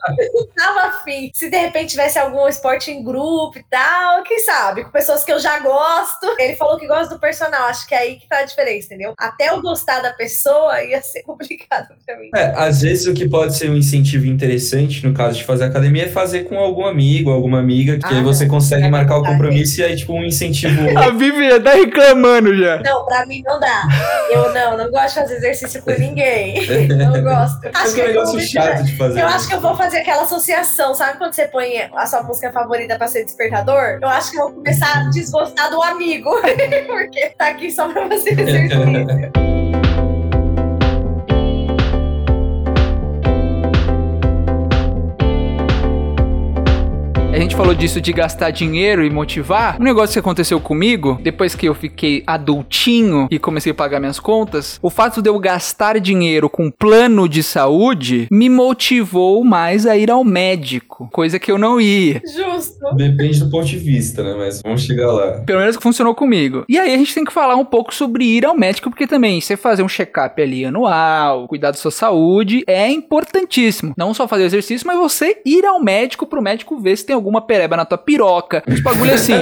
Tava afim. Se de repente tivesse algum esporte em grupo e tal, quem sabe? Com pessoas que eu já gosto. Ele falou que gosta do personal. Acho que é aí que tá a diferença, entendeu? Até eu gostar da pessoa ia ser complicado pra mim. É, às vezes o que pode ser um incentivo interessante, no caso de fazer academia, é fazer com algum amigo, alguma amiga, que Ah, aí você não. consegue É marcar o compromisso e aí, tipo, um incentivo. A Vivian tá reclamando já. Não, pra mim não dá. Eu não, não gosto de fazer exercício com ninguém. Não gosto. Acho que é um eu negócio chato de fazer. Eu acho que eu vou fazer aquela associação, sabe quando você põe a sua música favorita pra ser despertador? Eu acho que eu vou começar a desgostar do amigo, porque tá aqui só pra fazer exercício. Gente falou disso de gastar dinheiro e motivar. Um negócio que aconteceu comigo, depois que eu fiquei adultinho e comecei a pagar minhas contas, o fato de eu gastar dinheiro com plano de saúde me motivou mais a ir ao médico, coisa que eu não ia. Justo. Depende do ponto de vista, né? Mas vamos chegar lá. Pelo menos que funcionou comigo. E aí a gente tem que falar um pouco sobre ir ao médico, porque também você fazer um check-up ali anual, cuidar da sua saúde, é importantíssimo. Não só fazer exercício, mas você ir ao médico pro médico ver se tem alguma uma pereba na tua piroca, uns bagulho assim.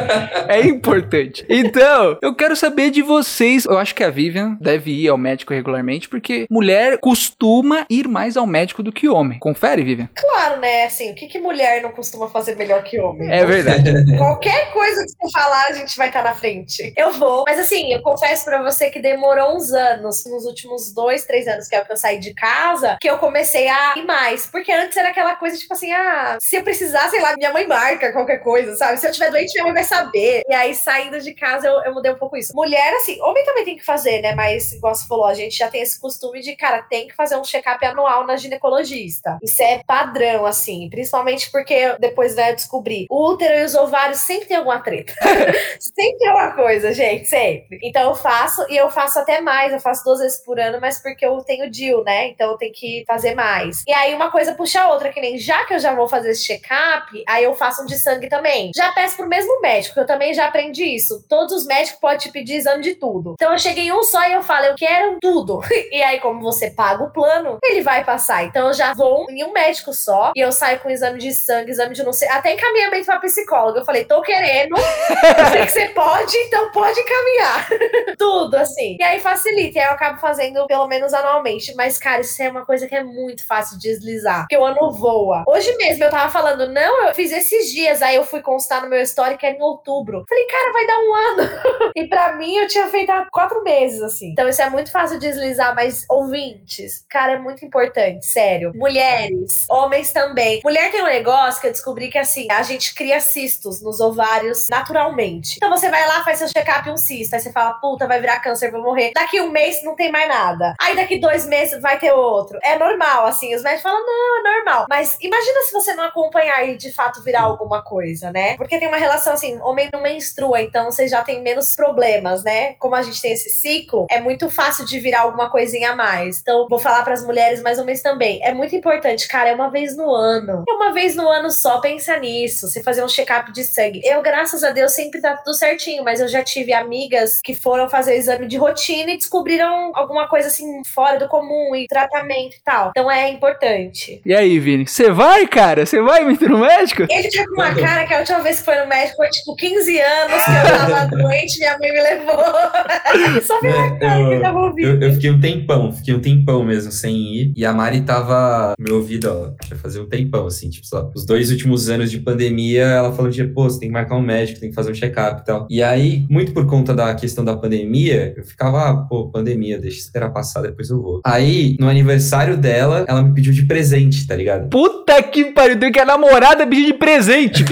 é importante. Então, eu quero saber de vocês. Eu acho que a Vivian deve ir ao médico regularmente, porque mulher costuma ir mais ao médico do que homem. Confere, Vivian? Claro, né? Assim, o que, que mulher não costuma fazer melhor que homem? É verdade. Qualquer coisa que você falar, a gente vai estar na frente. Eu vou. Mas assim, eu confesso pra você que demorou uns anos, nos últimos dois, três anos que é o que eu saí de casa, que eu comecei a ir mais. Porque antes era aquela coisa, tipo assim, ah, se eu precisar, sei lá, minha mãe marca qualquer coisa, sabe? Se eu tiver doente, minha mãe vai saber. E aí, saindo de casa, eu, eu mudei um pouco isso. Mulher, assim, homem também tem que fazer, né? Mas, igual você falou, a gente já tem esse costume de, cara, tem que fazer um check-up anual na ginecologista. Isso é padrão, assim. Principalmente porque depois, né, eu descobri. O útero e os ovários sempre tem alguma treta. sempre tem alguma coisa, gente, sempre. Então eu faço, e eu faço até mais. Eu faço duas vezes por ano, mas porque eu tenho DIL, né? Então eu tenho que fazer mais. E aí uma coisa puxa a outra, que nem já que eu já vou fazer esse check-up, aí eu faço um de sangue também. Já peço pro mesmo médico, eu também já aprendi isso. Todos os médicos podem te pedir exame de tudo. Então eu cheguei em um só e eu falo, eu quero tudo. E aí, como você paga o plano, ele vai passar. Então eu já vou em um médico só e eu saio com exame de sangue, exame de não sei, até encaminhamento pra psicóloga. Eu falei, tô querendo, eu sei que você pode, então pode encaminhar. tudo, assim. E aí facilita. E aí eu acabo fazendo pelo menos anualmente. Mas, cara, isso é uma coisa que é muito fácil de deslizar. Porque o ano voa. Hoje mesmo eu tava falando, não, eu fiz esses dias. Aí eu fui constar no meu que é em outubro. Falei, cara, vai dar um ano. e pra mim eu tinha feito há quatro meses, assim. Então isso é muito fácil de deslizar, mas ouvintes, cara, é muito importante, sério. Mulheres, homens também. Mulher tem um negócio que eu descobri que assim, a gente cria cistos nos ovários naturalmente. Então você vai lá, faz seu check-up um cisto. Aí você fala, puta, vai virar câncer, vou morrer. Daqui um mês não tem mais nada. Aí daqui dois meses vai ter outro. É normal, assim. Os médicos falam, não, é normal. Mas imagina se você não acompanhar e de fato virar alguma coisa, né? Porque tem uma relação assim, homem não menstrua, então você já tem menos problemas, né? Como a gente tem esse ciclo, é muito fácil de virar alguma coisinha a mais. Então, vou falar para as mulheres, mas homens também. É muito importante, cara, é uma vez no ano. É uma vez no ano só, pensa nisso. Você fazer um check-up de sangue. Eu, graças a Deus, sempre tá tudo certinho, mas eu já tive amigas que foram fazer o exame de rotina e descobriram alguma coisa assim fora do comum e tratamento e tal. Então é importante. E aí, Vini, você vai, cara? Você vai me no médico? Ele tá com uma cara que a última vez que foi no médico foi tipo 15 anos que eu tava doente, minha mãe me levou. Só vi a cara que tava ouvindo. Eu, eu fiquei um tempão, fiquei um tempão mesmo sem ir. E a Mari tava no meu ouvido, ó, já fazia um tempão, assim, tipo, lá, os dois últimos anos de pandemia, ela falou de, pô, você tem que marcar um médico, tem que fazer um check-up e tal. E aí, muito por conta da questão da pandemia, eu ficava, ah, pô, pandemia, deixa esperar passar, depois eu vou. Aí, no aniversário dela, ela me pediu de presente, tá ligado? Puta que pariu, tem que a namorada pedir de presente, bicho.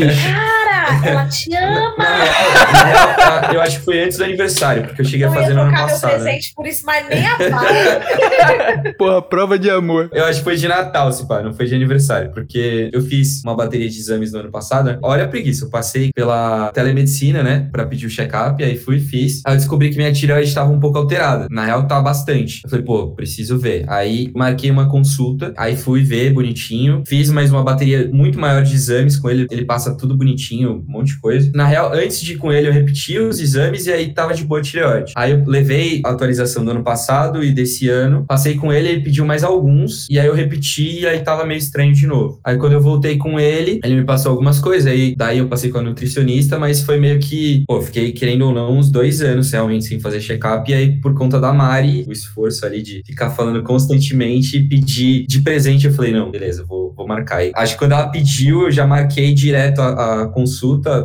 Ela te ama. Não, eu, eu acho que foi antes do aniversário, porque eu cheguei Eu a ia fazer no ano trocar meu passado. né? presente por isso, mas nem a pau. Porra, prova de amor. Eu acho que foi de Natal, se pá, não foi de aniversário, porque eu fiz uma bateria de exames no ano passado. Olha a preguiça, eu passei pela telemedicina, né, pra pedir o check-up, aí fui e fiz. Aí eu descobri que minha tireoide estava um pouco alterada. Na real, tá bastante. Eu falei, pô, preciso ver. Aí marquei uma consulta, aí fui ver bonitinho, fiz mais uma bateria muito maior de exames com ele, ele passa tudo bonitinho, um monte de coisa. Na real, antes de ir com ele, eu repeti os exames e aí tava de boa tireoide. Aí eu levei a atualização do ano passado e desse ano, passei com ele, ele pediu mais alguns, e aí eu repeti e aí tava meio estranho de novo. Aí quando eu voltei com ele, ele me passou algumas coisas, aí daí eu passei com a nutricionista, mas foi meio que, pô, fiquei querendo ou não uns dois anos realmente sem fazer check-up, e aí por conta da Mari, o esforço ali de ficar falando constantemente e pedir de presente, eu falei, não, beleza, vou, vou marcar. E acho que quando ela pediu, eu já marquei direto a, a consulta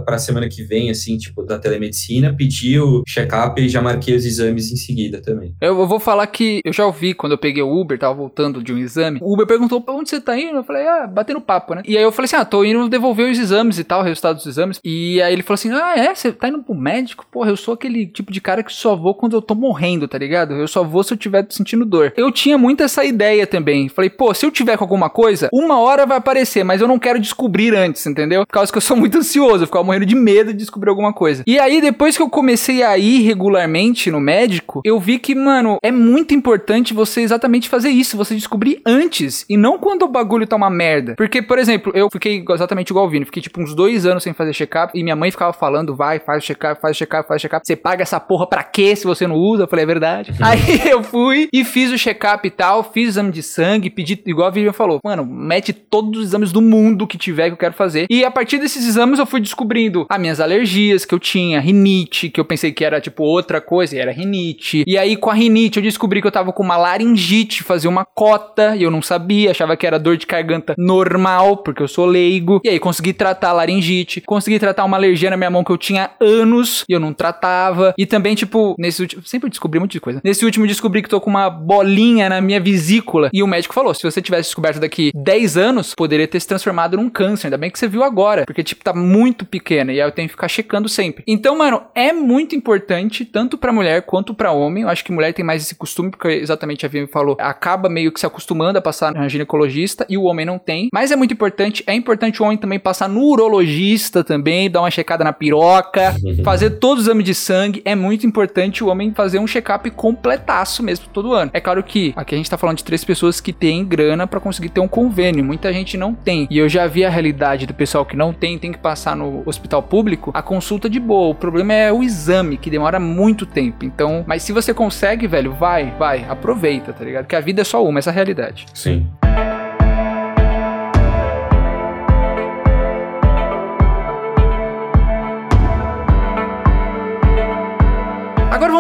pra semana que vem, assim, tipo, da telemedicina, pedi o check-up e já marquei os exames em seguida também. Eu eu vou falar que eu já ouvi quando eu peguei o Uber, tava voltando de um exame. O Uber perguntou pra onde você tá indo? Eu falei, ah, batendo papo, né? E aí eu falei assim, ah, tô indo devolver os exames e tal, o resultado dos exames. E aí ele falou assim, ah, é? Você tá indo pro médico? Porra, eu sou aquele tipo de cara que só vou quando eu tô morrendo, tá ligado? Eu só vou se eu tiver sentindo dor. Eu tinha muito essa ideia também. Falei, pô, se eu tiver com alguma coisa, uma hora vai aparecer, mas eu não quero descobrir antes, entendeu? Por causa que eu sou muito ansioso, eu ficava morrendo de medo de descobrir alguma coisa. E aí, depois que eu comecei a ir regularmente no médico, eu vi que, mano, é muito importante você exatamente fazer isso, você descobrir antes, e não quando o bagulho tá uma merda. Porque, por exemplo, eu fiquei exatamente igual o Vini, fiquei tipo uns dois anos sem fazer check-up, e minha mãe ficava falando, vai, faz o check-up, faz o check-up, faz o check-up, você paga essa porra pra quê se você não usa? Eu falei, é verdade. Aí eu fui e fiz o check-up e tal, fiz o exame de sangue, pedi, igual a Vivian falou, mano, mete todos os exames do mundo que tiver que eu quero fazer. E a partir desses exames eu fui descobrindo as minhas alergias que eu tinha, rinite, que eu pensei que era tipo outra coisa, e era rinite. E aí com a rinite eu descobri que eu tava com uma laringite, fazia uma cota, e eu não sabia, achava que era dor de garganta normal, porque eu sou leigo. E aí consegui tratar a laringite, consegui tratar uma alergia na minha mão que eu tinha anos e eu não tratava. E também, tipo, nesse último. Sempre descobri um monte de coisa. Nesse último descobri que tô com uma bolinha na minha vesícula. E o médico falou: se você tivesse descoberto daqui 10 anos, poderia ter se transformado num câncer. Ainda bem que você viu agora. Porque, tipo, tá muito pequena. E aí eu tenho que ficar checando sempre. Então, mano, é muito importante, tanto pra mulher quanto pra homem. Eu acho que mulher tem mais esse costume, porque exatamente a Vivi falou, acaba meio que se acostumando a passar na ginecologista e o homem não tem. Mas é muito importante. É importante o homem também passar no urologista também, dar uma checada na piroca, fazer todos os exames de sangue. É muito importante o homem fazer um check-up completaço mesmo todo ano. É claro que aqui a gente tá falando de três pessoas que têm grana para conseguir ter um convênio. Muita gente não tem. E eu já vi a realidade do pessoal que não tem, tem que passar no hospital público, a consulta de boa. O problema é o exame, que demora muito tempo. Então, mas se você consegue, velho, vai, vai, aproveita, tá ligado? Que a vida é só uma, essa é a realidade. Sim.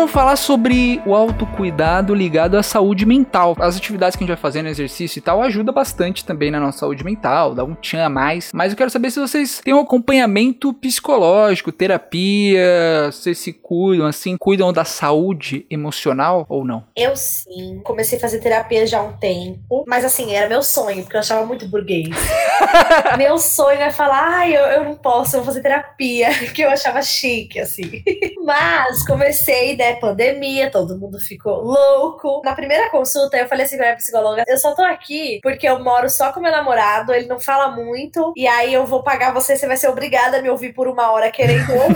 Vamos falar sobre o autocuidado ligado à saúde mental. As atividades que a gente vai fazendo, exercício e tal, ajuda bastante também na nossa saúde mental, dá um tchan a mais. Mas eu quero saber se vocês têm um acompanhamento psicológico, terapia, vocês se cuidam, assim, cuidam da saúde emocional ou não? Eu sim. Comecei a fazer terapia já há um tempo. Mas assim, era meu sonho, porque eu achava muito burguês. meu sonho é falar, ai, eu, eu não posso, eu vou fazer terapia, que eu achava chique, assim. Mas comecei né, pandemia, todo mundo ficou louco. Na primeira consulta, eu falei assim pra minha psicóloga: eu só tô aqui porque eu moro só com meu namorado, ele não fala muito, e aí eu vou pagar você, você vai ser obrigada a me ouvir por uma hora querendo ou não.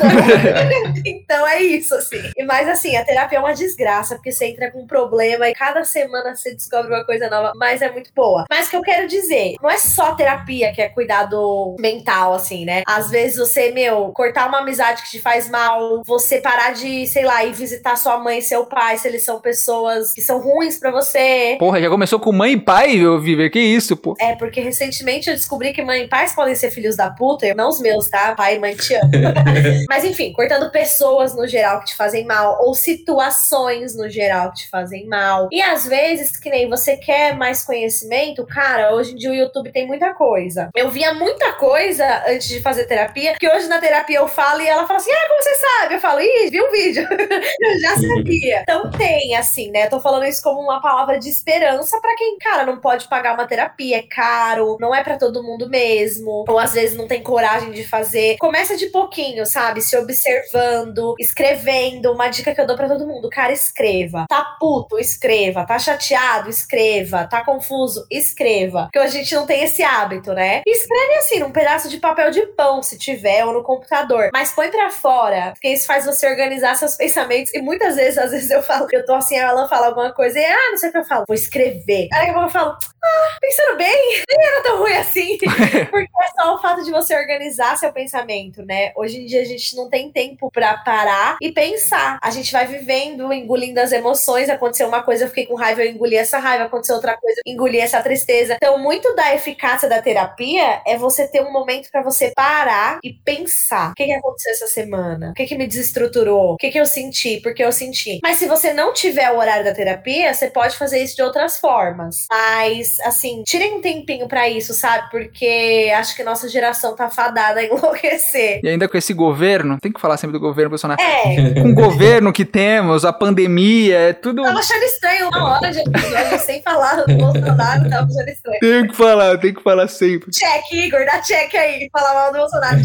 então é isso, assim. E mais assim, a terapia é uma desgraça, porque você entra com um problema e cada semana você descobre uma coisa nova, mas é muito boa. Mas o que eu quero dizer, não é só terapia que é cuidado mental, assim, né? Às vezes você, meu, cortar uma amizade que te faz mal, você parar de, sei lá, ir visitar sua mãe e seu pai, se eles são pessoas que são ruins para você. Porra, já começou com mãe e pai, viu, Viver? Que isso, pô? É, porque recentemente eu descobri que mãe e pais podem ser filhos da puta, não os meus, tá? Pai e mãe te amo. Mas enfim, cortando pessoas no geral que te fazem mal, ou situações no geral que te fazem mal. E às vezes, que nem você quer mais conhecimento, cara, hoje em dia o YouTube tem muita coisa. Eu via muita coisa antes de fazer terapia, que hoje na terapia eu falo e ela fala assim: ah, como você sabe? Eu falo, vi um vídeo. Eu já sabia. Então tem, assim, né? Tô falando isso como uma palavra de esperança para quem, cara, não pode pagar uma terapia, é caro, não é para todo mundo mesmo, ou às vezes não tem coragem de fazer. Começa de pouquinho, sabe? Se observando, escrevendo. Uma dica que eu dou para todo mundo, cara, escreva. Tá puto, escreva. Tá chateado, escreva. Tá confuso, escreva. Porque a gente não tem esse hábito, né? escreve assim, num pedaço de papel de pão, se tiver, ou no computador. Mas põe para fora, porque isso faz você organizar seus pensamentos. E muita muitas vezes, às vezes eu falo que eu tô assim, a Alan fala alguma coisa e, ah, não sei o que eu falo, vou escrever. Aí eu falo, ah, pensando bem, nem era tão ruim assim. Porque é só o fato de você organizar seu pensamento, né? Hoje em dia a gente não tem tempo para parar e pensar. A gente vai vivendo, engolindo as emoções. Aconteceu uma coisa, eu fiquei com raiva, eu engoli essa raiva. Aconteceu outra coisa, eu engoli essa tristeza. Então, muito da eficácia da terapia é você ter um momento para você parar e pensar. O que, que aconteceu essa semana? O que, que me desestruturou? O que, que eu senti? Porque eu senti. Mas se você não tiver o horário da terapia, você pode fazer isso de outras formas. Mas, assim, tirem um tempinho para isso, sabe? Porque acho que nossa geração tá fadada a enlouquecer. E ainda com esse governo, tem que falar sempre do governo, Bolsonaro. É. Com o governo que temos, a pandemia, é tudo. Tava achando estranho uma hora de episódio sem falar do Bolsonaro, tava achando estranho. Tem que falar, tem que falar sempre. Check, Igor, dá check aí, falar mal do Bolsonaro.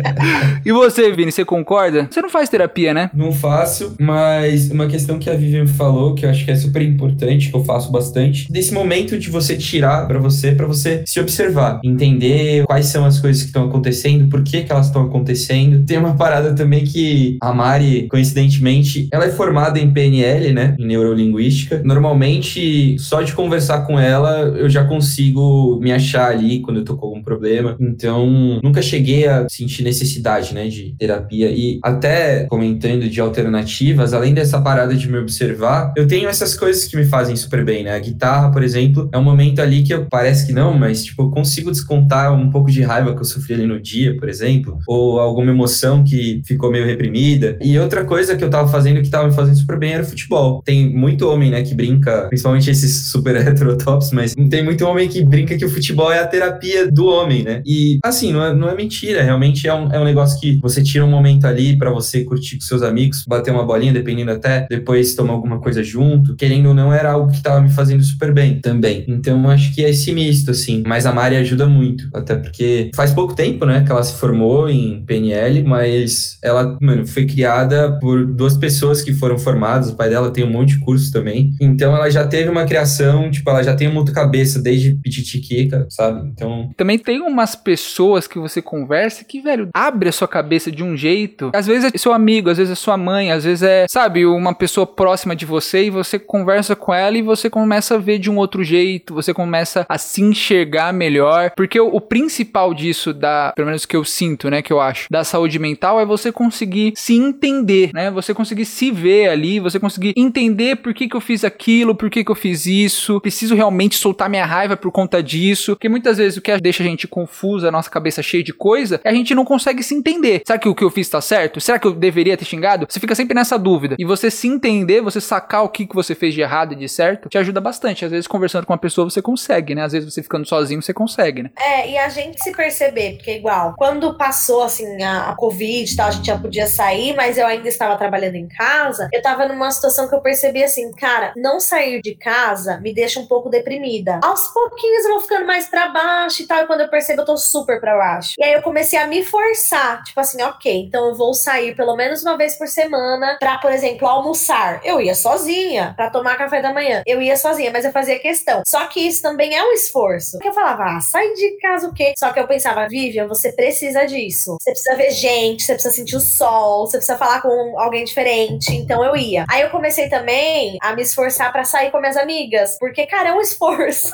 e você, Vini, você concorda? Você não faz terapia, né? Não faço, mas uma questão que a Vivian falou, que eu acho que é super importante, que eu faço bastante, desse momento de você tirar para você, para você se observar, entender quais são as coisas que estão acontecendo, por que, que elas estão acontecendo. Tem uma parada também que a Mari, coincidentemente, ela é formada em PNL, né, em neurolinguística. Normalmente, só de conversar com ela, eu já consigo me achar ali quando eu tô com problema. Então, nunca cheguei a sentir necessidade, né, de terapia. E até comentando de alternativas, além dessa parada de me observar, eu tenho essas coisas que me fazem super bem, né? A guitarra, por exemplo, é um momento ali que eu, parece que não, mas, tipo, eu consigo descontar um pouco de raiva que eu sofri ali no dia, por exemplo, ou alguma emoção que ficou meio reprimida. E outra coisa que eu tava fazendo que tava me fazendo super bem era futebol. Tem muito homem, né, que brinca, principalmente esses super heterotops, mas tem muito homem que brinca que o futebol é a terapia do homem, né? E, assim, não é, não é mentira, realmente é um, é um negócio que você tira um momento ali para você curtir com seus amigos, bater uma bolinha, dependendo até, depois tomar alguma coisa junto. Querendo ou não, era algo que tava me fazendo super bem também. Então, acho que é esse misto, assim. Mas a Mari ajuda muito, até porque faz pouco tempo, né, que ela se formou em PNL, mas ela, mano, foi criada por duas pessoas que foram formadas. O pai dela tem um monte de curso também. Então, ela já teve uma criação, tipo, ela já tem outra cabeça desde pititiquica, sabe? Então. Também tem umas pessoas que você conversa que, velho, abre a sua cabeça de um jeito. Às vezes é seu amigo, às vezes é sua mãe, às vezes é, sabe, uma pessoa próxima de você e você conversa com ela e você começa a ver de um outro jeito, você começa a se enxergar melhor. Porque o, o principal disso, da, pelo menos que eu sinto, né, que eu acho, da saúde mental é você conseguir se entender, né? Você conseguir se ver ali, você conseguir entender por que, que eu fiz aquilo, por que, que eu fiz isso, preciso realmente soltar minha raiva por conta disso. Porque muitas vezes o que deixa a gente confusa, a nossa cabeça cheia de coisa, é a gente não consegue se entender. Será que o que eu fiz tá certo? Será que eu deveria ter xingado? Você fica sempre nessa dúvida. E você se entender, você sacar o que, que você fez de errado e de certo, te ajuda bastante. Às vezes, conversando com uma pessoa, você consegue, né? Às vezes, você ficando sozinho, você consegue, né? É, e a gente se perceber, porque igual, quando passou, assim, a, a Covid e tal, a gente já podia sair, mas eu ainda estava trabalhando em casa, eu tava numa situação que eu percebi assim, cara, não sair de casa me deixa um pouco deprimida. Aos pouquinhos eu vou ficando mais pra baixo e tal, e quando eu percebo, eu tô super pra baixo. E aí eu comecei a me forçar, tipo assim, ok, então eu vou sair pelo menos uma vez por semana pra, por exemplo, almoçar. Eu ia sozinha, pra tomar café da manhã. Eu ia sozinha, mas eu fazia questão. Só que isso também é um esforço. Porque eu falava, ah, sai de casa o quê? Só que eu pensava, Vivian, você precisa disso. Você precisa ver gente, você precisa sentir o sol, você precisa falar com alguém diferente. Então eu ia. Aí eu comecei também a me esforçar para sair com minhas amigas. Porque, cara, é um esforço.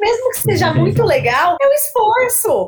Mesmo que seja muito legal, é um esforço.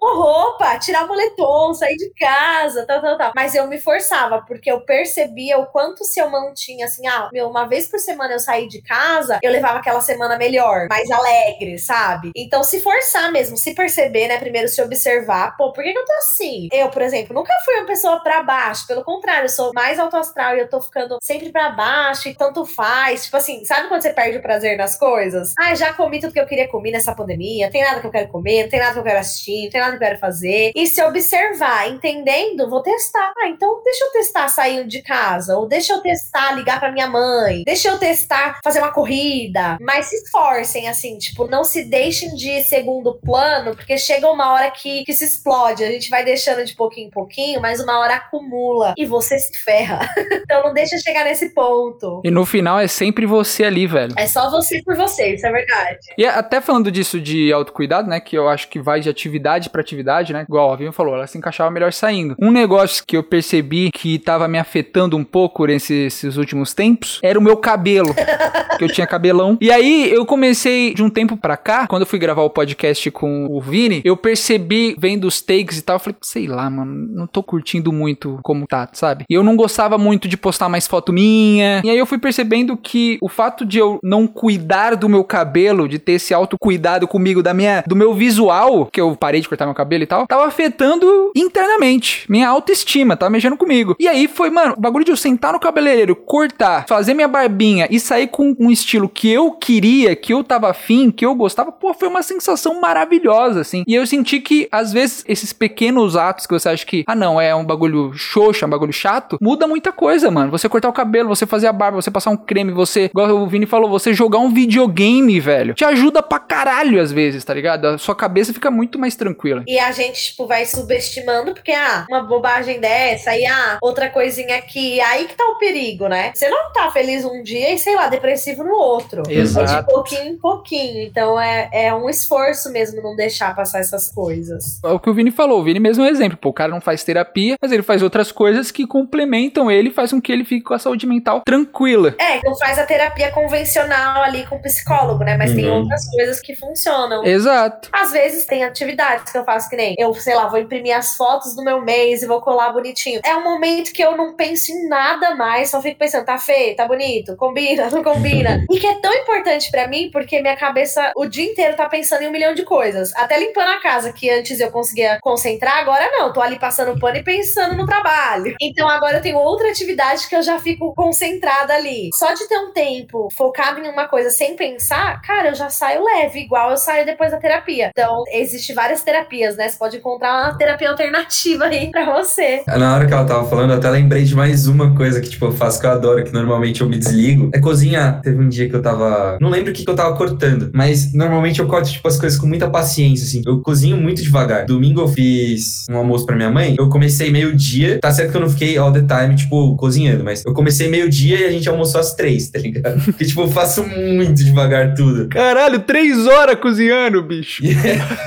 Com roupa, tirar moletom, sair de casa, tal, tal, tal. Mas eu me forçava, porque eu percebia o quanto se eu mantinha assim, ah, meu, uma vez por semana eu saí de casa, eu levava aquela semana melhor, mais alegre, sabe? Então se forçar mesmo, se perceber, né? Primeiro se observar, pô, por que, que eu tô assim? Eu, por exemplo, nunca fui uma pessoa pra baixo, pelo contrário, eu sou mais alto astral e eu tô ficando sempre pra baixo e tanto faz. Tipo assim, sabe quando você perde o prazer nas coisas? Ah, já comi tudo que eu queria comer nessa pandemia, tem nada que eu quero comer, não tem nada que eu quero assistir, não tem nada que eu quero fazer. E se observar, entendendo, vou testar. Ah, então deixa eu testar saindo de casa, ou deixa eu testar ligar pra minha mãe, deixa eu testar fazer uma corrida. Mas se esforcem, assim, tipo, não se deixem de segundo plano, porque chega uma hora que, que se explode. A gente vai deixando de pouquinho em pouquinho, mas uma hora acumula e você se ferra. então não deixa chegar nesse ponto. E no final é sempre você ali, velho. É só você por você, isso é verdade. E até falando disso de autocuidado, né, que eu acho que vai de atividade para atividade, né, igual a Vivian falou, ela se encaixava melhor saindo. Um negócio que eu percebi que tava me afetando um pouco nesses, últimos tempos era o meu cabelo, que eu tinha cabelão. E aí eu comecei de um tempo para cá, quando eu fui gravar o podcast com o Vini, eu percebi vendo os takes e tal, eu falei, sei lá, mano, não tô curtindo muito como tá, sabe? E eu não gostava muito de postar mais foto minha. E aí eu fui percebendo que o fato de eu não cuidar do meu cabelo, de ter esse autocuidado comigo, da minha, do meu visual, que eu parei de cortar meu cabelo e tal, tava afetando internamente minha autoestima, tava mexendo comigo. E aí foi, mano, o bagulho de eu sentar no cabeleireiro, cortar, fazer minha barbinha e sair com um estilo que eu queria, que eu tava afim, que eu gostava, pô, foi uma sensação maravilhosa, assim. E eu senti que, às vezes, esses pequenos atos que você acha que, ah, não, é um bagulho xoxo, é um bagulho chato, muda muita coisa, mano. Você cortar o cabelo, você fazer a barba, você passar um creme, você, igual o Vini falou, você jogar um videogame, velho, te ajuda pra caralho às vezes, tá ligado? A sua cabeça fica muito mais tranquila. E a gente, tipo, vai subestimando, porque, ah, uma bobagem dessa, e ah, outra coisinha aqui, aí que tá o perigo, né? Você não tá feliz um dia e, sei lá, depressivo no outro. Exato. É de pouquinho em pouquinho. Então é, é um esforço mesmo não deixar passar essas coisas. É o que o Vini falou, o Vini mesmo é um exemplo. Pô, o cara não faz terapia, mas ele faz outras coisas que complementam ele e faz com que ele fique com a saúde mental tranquila. É, não faz a terapia convencional ali com psicólogo, né? Mas uhum. tem outras coisas que funcionam. Exato. Às vezes tem atividades que eu faço que nem eu, sei lá, vou imprimir as fotos do meu mês e vou colar bonitinho. É um momento que eu não penso em nada mais, só fico pensando, tá feio, tá bonito, combina, não combina. e que é tão importante para mim porque minha cabeça o dia inteiro tá pensando em um milhão de coisas. Até limpando a casa, que antes eu conseguia concentrar, agora não. Tô ali passando pano e pensando no trabalho. Então agora eu tenho outra atividade que eu já fico concentrada ali. Só de ter um tempo focado em uma coisa sem pensar, cara, eu já saio leve, igual eu saio depois da terapia. Então, existe várias terapias, né? Você pode encontrar uma terapia alternativa aí pra você. Na hora que ela tava falando, eu até lembrei de mais uma coisa que, tipo, eu faço que eu adoro, que normalmente eu me desligo. É cozinhar. Teve um dia que eu tava. Não lembro o que, que eu tava cortando, mas normalmente eu corto, tipo, as coisas com muita paciência, assim. Eu cozinho muito devagar. Domingo eu fiz um almoço pra minha mãe, eu comecei meio-dia. Tá certo que eu não fiquei all the time, tipo, cozinhando, mas eu comecei meio-dia e a gente almoçou às três, tá ligado? Porque, tipo, eu faço muito devagar tudo. Caralho, três horas cozinhando, bicho. E,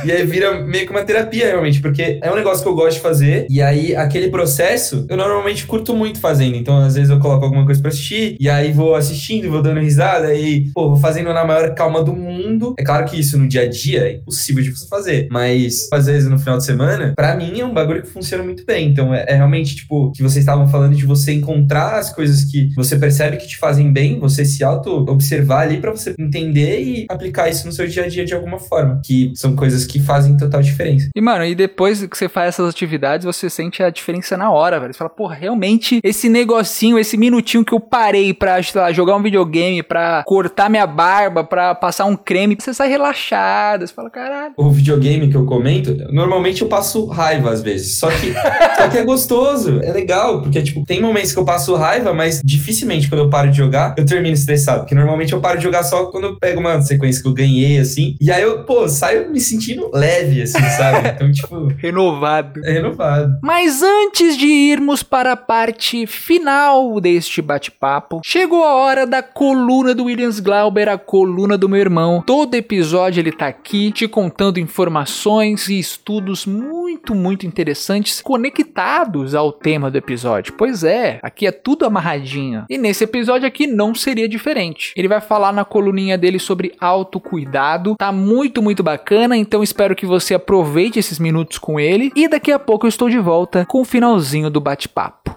e aí vira meio que uma terapia, realmente, porque é um negócio que eu gosto de fazer. E aí, aquele processo, eu normalmente curto muito fazendo. Então, às vezes, eu coloco alguma coisa pra assistir, e aí vou assistindo, vou dando risada, e, pô, vou fazendo na maior calma do mundo. É claro que isso no dia a dia é impossível de você fazer, mas às vezes no final de semana, para mim é um bagulho que funciona muito bem. Então, é, é realmente, tipo, que vocês estavam falando de você encontrar as coisas que você percebe que te fazem bem, você se auto-observar ali para você entender e aplicar isso no seu dia a dia de alguma forma. Que são coisas que fazem total diferença. E, mano, e depois que você faz essas atividades, você sente a diferença na hora, velho. Você fala, porra, realmente, esse negocinho, esse minutinho que eu parei pra, sei lá, jogar um videogame, pra cortar minha barba, pra passar um creme, você sai relaxado. Você fala, caralho. O videogame que eu comento, normalmente eu passo raiva às vezes. Só que, só que é gostoso, é legal, porque, tipo, tem momentos que eu passo raiva, mas dificilmente quando eu paro de jogar, eu termino estressado. Porque normalmente eu paro de jogar só quando eu pego uma sequência que eu ganhei, assim. E aí eu, pô, saio me sentindo leve, assim, sabe? Então, tipo. renovado. É renovado. Mas antes de irmos para a parte final deste bate-papo, chegou a hora da coluna do Williams Glauber, a coluna do meu irmão. Todo episódio ele tá aqui te contando informações e estudos muito, muito interessantes conectados ao tema do episódio. Pois é, aqui é tudo amarradinho. E nesse episódio aqui não seria diferente. Ele vai falar na coluninha dele sobre autocuidado. Tá muito, muito bacana, então espero que você aproveite esses minutos com ele e daqui a pouco eu estou de volta com o finalzinho do bate-papo.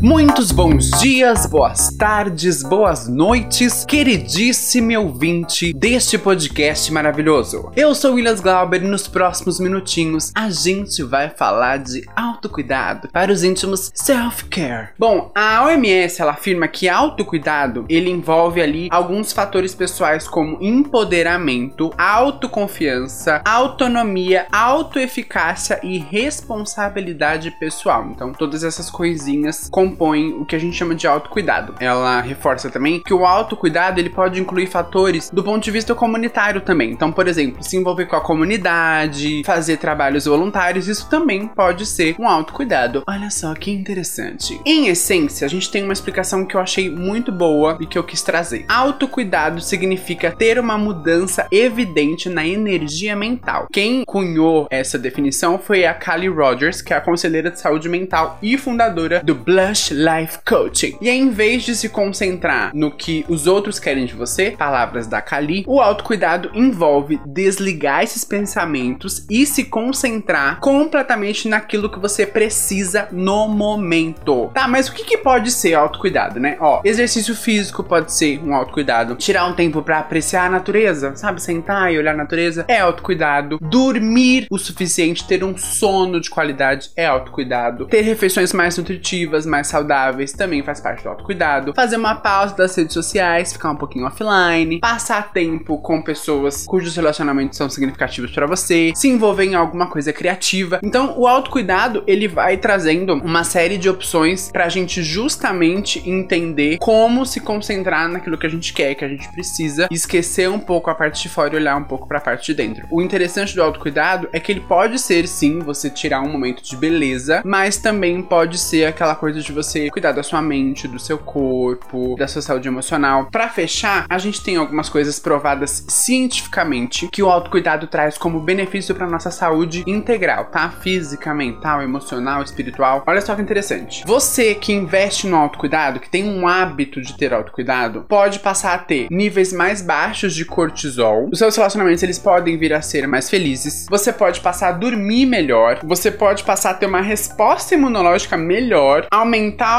Muitos bons dias, boas tardes, boas noites, queridíssimo ouvinte deste podcast maravilhoso. Eu sou Williams Glauber e nos próximos minutinhos a gente vai falar de autocuidado para os íntimos self-care. Bom, a OMS ela afirma que autocuidado ele envolve ali alguns fatores pessoais como empoderamento, autoconfiança, autonomia, autoeficácia e responsabilidade pessoal. Então, todas essas coisinhas compõem o que a gente chama de autocuidado. Ela reforça também que o autocuidado ele pode incluir fatores do ponto de vista comunitário também. Então, por exemplo, se envolver com a comunidade, fazer trabalhos voluntários, isso também pode ser um autocuidado. Olha só que interessante. Em essência, a gente tem uma explicação que eu achei muito boa e que eu quis trazer. Autocuidado significa ter uma mudança evidente na energia mental. Quem cunhou essa definição foi a Kali Rogers, que é a conselheira de saúde mental e fundadora do Blood Life Coaching. E em vez de se concentrar no que os outros querem de você, palavras da Kali, o autocuidado envolve desligar esses pensamentos e se concentrar completamente naquilo que você precisa no momento. Tá, mas o que, que pode ser autocuidado, né? Ó, exercício físico pode ser um autocuidado. Tirar um tempo para apreciar a natureza, sabe? Sentar e olhar a natureza é autocuidado. Dormir o suficiente, ter um sono de qualidade é autocuidado. Ter refeições mais nutritivas, mais saudáveis também faz parte do autocuidado. Fazer uma pausa das redes sociais, ficar um pouquinho offline, passar tempo com pessoas cujos relacionamentos são significativos para você, se envolver em alguma coisa criativa. Então, o autocuidado, ele vai trazendo uma série de opções pra gente justamente entender como se concentrar naquilo que a gente quer, que a gente precisa, esquecer um pouco a parte de fora e olhar um pouco para a parte de dentro. O interessante do autocuidado é que ele pode ser sim você tirar um momento de beleza, mas também pode ser aquela coisa de você cuidar da sua mente, do seu corpo, da sua saúde emocional. Para fechar, a gente tem algumas coisas provadas cientificamente que o autocuidado traz como benefício para nossa saúde integral, tá? Física, mental, emocional, espiritual. Olha só que interessante. Você que investe no autocuidado, que tem um hábito de ter autocuidado, pode passar a ter níveis mais baixos de cortisol. Os seus relacionamentos eles podem vir a ser mais felizes. Você pode passar a dormir melhor. Você pode passar a ter uma resposta imunológica melhor,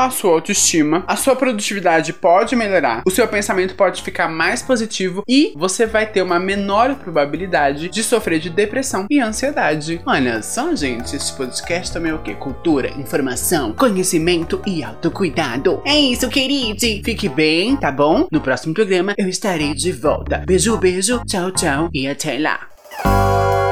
a sua autoestima, a sua produtividade pode melhorar, o seu pensamento pode ficar mais positivo e você vai ter uma menor probabilidade de sofrer de depressão e ansiedade. Olha só, gente, esse podcast também é o que? Cultura, informação, conhecimento e autocuidado. É isso, querido. Fique bem, tá bom? No próximo programa eu estarei de volta. Beijo, beijo, tchau, tchau e até lá.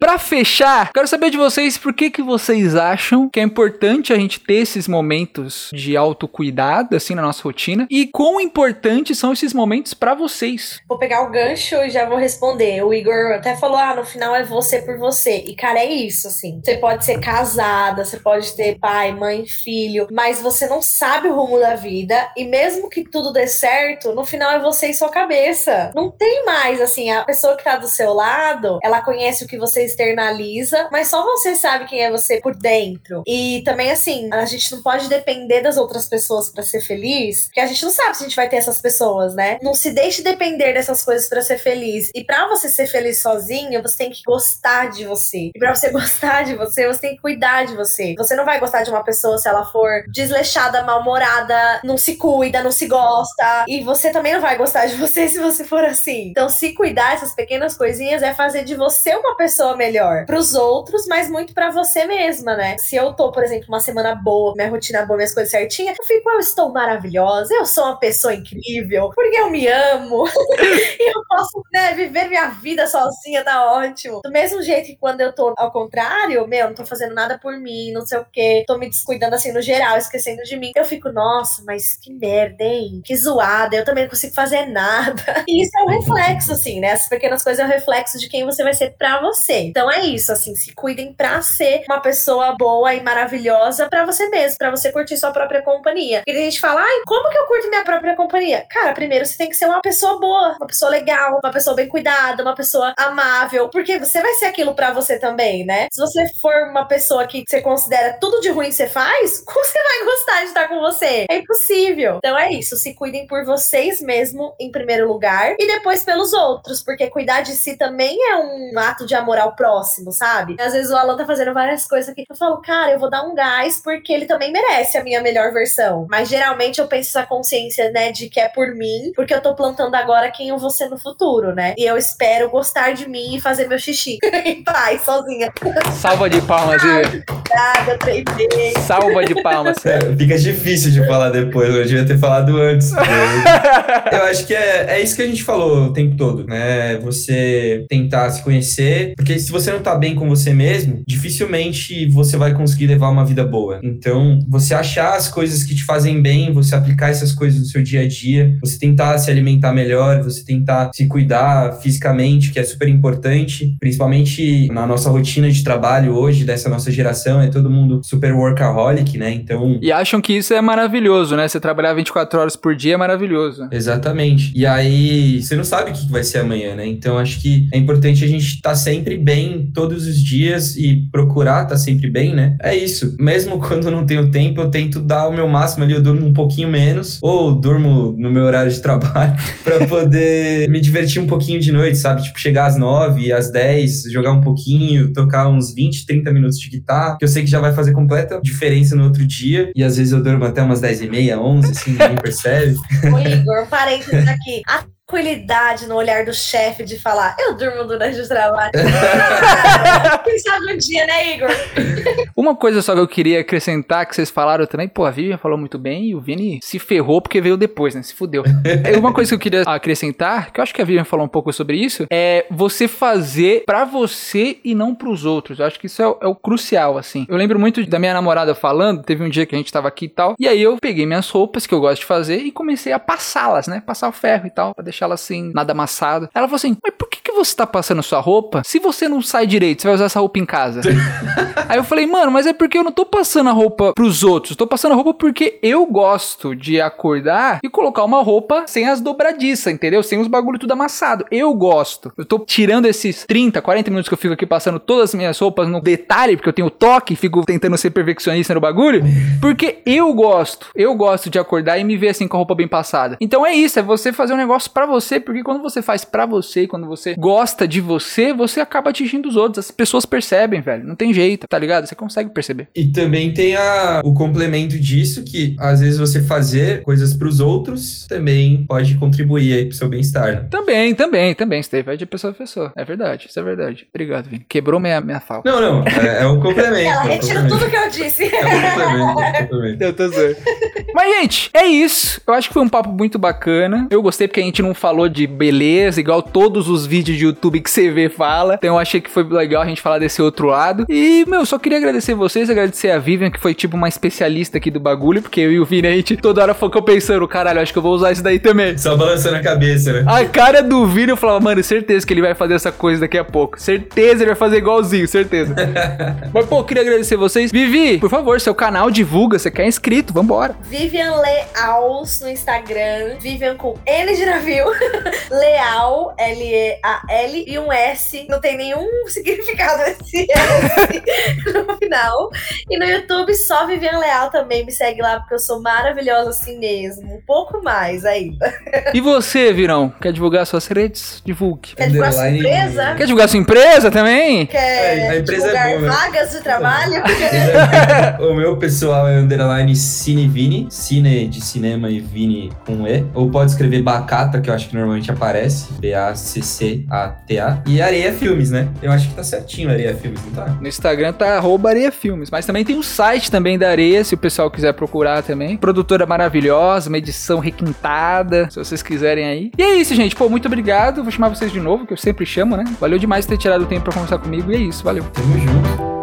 Pra fechar, quero saber de vocês por que, que vocês acham que é importante a gente ter esses momentos de autocuidado, assim, na nossa rotina, e quão importantes são esses momentos para vocês. Vou pegar o gancho e já vou responder. O Igor até falou: ah, no final é você por você. E, cara, é isso, assim. Você pode ser casada, você pode ter pai, mãe, filho, mas você não sabe o rumo da vida, e mesmo que tudo dê certo, no final é você e sua cabeça. Não tem mais, assim, a pessoa que tá do seu lado, ela conhece o que você externaliza, mas só você sabe quem é você por dentro. E também, assim, a gente não pode depender das outras pessoas para ser feliz, porque a gente não sabe se a gente vai ter essas pessoas, né? Não se deixe depender dessas coisas para ser feliz. E para você ser feliz sozinho, você tem que gostar de você. E para você gostar de você, você tem que cuidar de você. Você não vai gostar de uma pessoa se ela for desleixada, mal-humorada, não se cuida, não se gosta. E você também não vai gostar de você se você for assim. Então, se cuidar essas pequenas coisinhas é fazer de você uma pessoa melhor pros outros, mas muito para você mesma, né? Se eu tô, por exemplo, uma semana boa, minha rotina boa, minhas coisas certinhas, eu fico, eu estou maravilhosa, eu sou uma pessoa incrível, porque eu me amo e eu posso, né, viver minha vida sozinha, tá ótimo. Do mesmo jeito que quando eu tô ao contrário, meu, não tô fazendo nada por mim, não sei o quê, tô me descuidando assim no geral, esquecendo de mim, eu fico, nossa, mas que merda, hein? Que zoada, eu também não consigo fazer nada. E isso é um reflexo, assim, né? Essas pequenas coisas é um reflexo de quem você vai ser pra você. Então é isso, assim, se cuidem pra ser uma pessoa boa e maravilhosa pra você mesmo, pra você curtir sua própria companhia. E a gente fala, ai, como que eu curto minha própria companhia? Cara, primeiro você tem que ser uma pessoa boa, uma pessoa legal, uma pessoa bem cuidada, uma pessoa amável, porque você vai ser aquilo pra você também, né? Se você for uma pessoa que você considera tudo de ruim que você faz, como você vai gostar de estar com você? É impossível. Então é isso, se cuidem por vocês mesmo em primeiro lugar e depois pelos outros, porque cuidar de si também é um ato de amor ao próximo, sabe? Às vezes o Alan tá fazendo várias coisas aqui que eu falo, cara, eu vou dar um gás porque ele também merece a minha melhor versão. Mas geralmente eu penso essa consciência, né, de que é por mim, porque eu tô plantando agora quem eu vou ser no futuro, né? E eu espero gostar de mim e fazer meu xixi em paz, sozinha. Salva de palmas, Igor. Obrigada, baby. Salva de palmas. É, fica difícil de falar depois, eu devia ter falado antes. eu acho que é, é isso que a gente falou o tempo todo, né? Você tentar se conhecer, porque se você não tá bem com você mesmo, dificilmente você vai conseguir levar uma vida boa. Então, você achar as coisas que te fazem bem, você aplicar essas coisas no seu dia a dia, você tentar se alimentar melhor, você tentar se cuidar fisicamente, que é super importante, principalmente na nossa rotina de trabalho hoje, dessa nossa geração, é todo mundo super workaholic, né? Então. E acham que isso é maravilhoso, né? Você trabalhar 24 horas por dia é maravilhoso. Exatamente. E aí, você não sabe o que vai ser amanhã, né? Então, acho que é importante a gente estar tá sempre bem todos os dias e procurar estar tá sempre bem, né? É isso. Mesmo quando eu não tenho tempo, eu tento dar o meu máximo ali, eu durmo um pouquinho menos, ou durmo no meu horário de trabalho, para poder me divertir um pouquinho de noite, sabe? Tipo, chegar às 9, às 10, jogar um pouquinho, tocar uns 20, 30 minutos de guitarra, que eu sei que já vai fazer completa diferença no outro dia. E às vezes eu durmo até umas 10 e meia, 11, assim, ninguém percebe. Ô, Igor, parênteses aqui. A tranquilidade no olhar do chefe de falar, eu durmo durante o trabalho. Quem sabe um dia, né, Igor? Uma coisa só que eu queria acrescentar, que vocês falaram também, pô, a Vivian falou muito bem e o Vini se ferrou porque veio depois, né? Se fudeu. É, Uma coisa que eu queria acrescentar, que eu acho que a Vivian falou um pouco sobre isso, é você fazer pra você e não pros outros. Eu acho que isso é, o- é o crucial, assim. Eu lembro muito da minha namorada falando, teve um dia que a gente tava aqui e tal, e aí eu peguei minhas roupas que eu gosto de fazer e comecei a passá-las, né? Passar o ferro e tal, pra deixar deixar ela assim, nada amassado. Ela falou assim: Mas por que, que você tá passando sua roupa se você não sai direito? Você vai usar essa roupa em casa? Aí eu falei, mano, mas é porque eu não tô passando a roupa pros outros. Tô passando a roupa porque eu gosto de acordar e colocar uma roupa sem as dobradiças, entendeu? Sem os bagulho tudo amassado. Eu gosto. Eu tô tirando esses 30, 40 minutos que eu fico aqui passando todas as minhas roupas no detalhe, porque eu tenho toque, fico tentando ser perfeccionista no bagulho, porque eu gosto. Eu gosto de acordar e me ver assim com a roupa bem passada. Então é isso, é você fazer um negócio pra você, porque quando você faz pra você, quando você gosta de você, você acaba atingindo os outros. As pessoas percebem, velho. Não tem jeito, tá ligado? Você consegue perceber. E também tem a, o complemento disso, que às vezes você fazer coisas pros outros também pode contribuir aí pro seu bem-estar, né? Também, também, também. Daí vai de pessoa a pessoa. É verdade, isso é verdade. Obrigado, Vini. Quebrou minha, minha fala. Não, não, é, é um complemento. Ela é um retira complemento. tudo que eu disse. É um complemento, é um complemento. Eu tô zoando. Mas, gente, é isso. Eu acho que foi um papo muito bacana. Eu gostei porque a gente não falou de beleza, igual todos os vídeos de YouTube que você vê fala. Então eu achei que foi legal a gente falar desse outro lado. E, meu, só queria agradecer vocês, agradecer a Vivian, que foi tipo uma especialista aqui do bagulho, porque eu e o Vini, a gente toda hora ficou pensando, caralho, acho que eu vou usar isso daí também. Só balançando a cabeça, né? A cara do Vini, eu falava, mano, certeza que ele vai fazer essa coisa daqui a pouco. Certeza ele vai fazer igualzinho, certeza. Mas, pô, queria agradecer vocês. Vivi, por favor, seu canal divulga, você quer inscrito, vambora. Vivian Leals no Instagram. Vivian com N de navio. Leal, L-E-A-L. E um S. Não tem nenhum significado esse S no final. E no YouTube, só Vivian Leal também. Me segue lá, porque eu sou maravilhosa assim mesmo. Um pouco mais ainda. E você, Virão, quer divulgar suas redes? Divulgue. Quer divulgar Underline- surpresa? Quer divulgar sua empresa também? Quer É, a empresa é divulgar boa, né? vagas de trabalho? o meu pessoal é underline cinevini, cine de cinema e vini com E. Ou pode escrever Bacata, que eu acho que normalmente aparece, B-A-C-C-A-T-A. E Areia Filmes, né? Eu acho que tá certinho Areia Filmes, não tá? No Instagram tá arroba Areia Filmes, mas também tem o site também da Areia, se o pessoal quiser procurar também. Produtora maravilhosa, uma edição requintada, se vocês quiserem aí. E é isso, gente. Pô, muito obrigado. Vou chamar vocês de novo, que eu sempre chamo, né? Valeu demais ter tirado o tempo pra conversar comigo. E é isso, valeu. Tamo junto.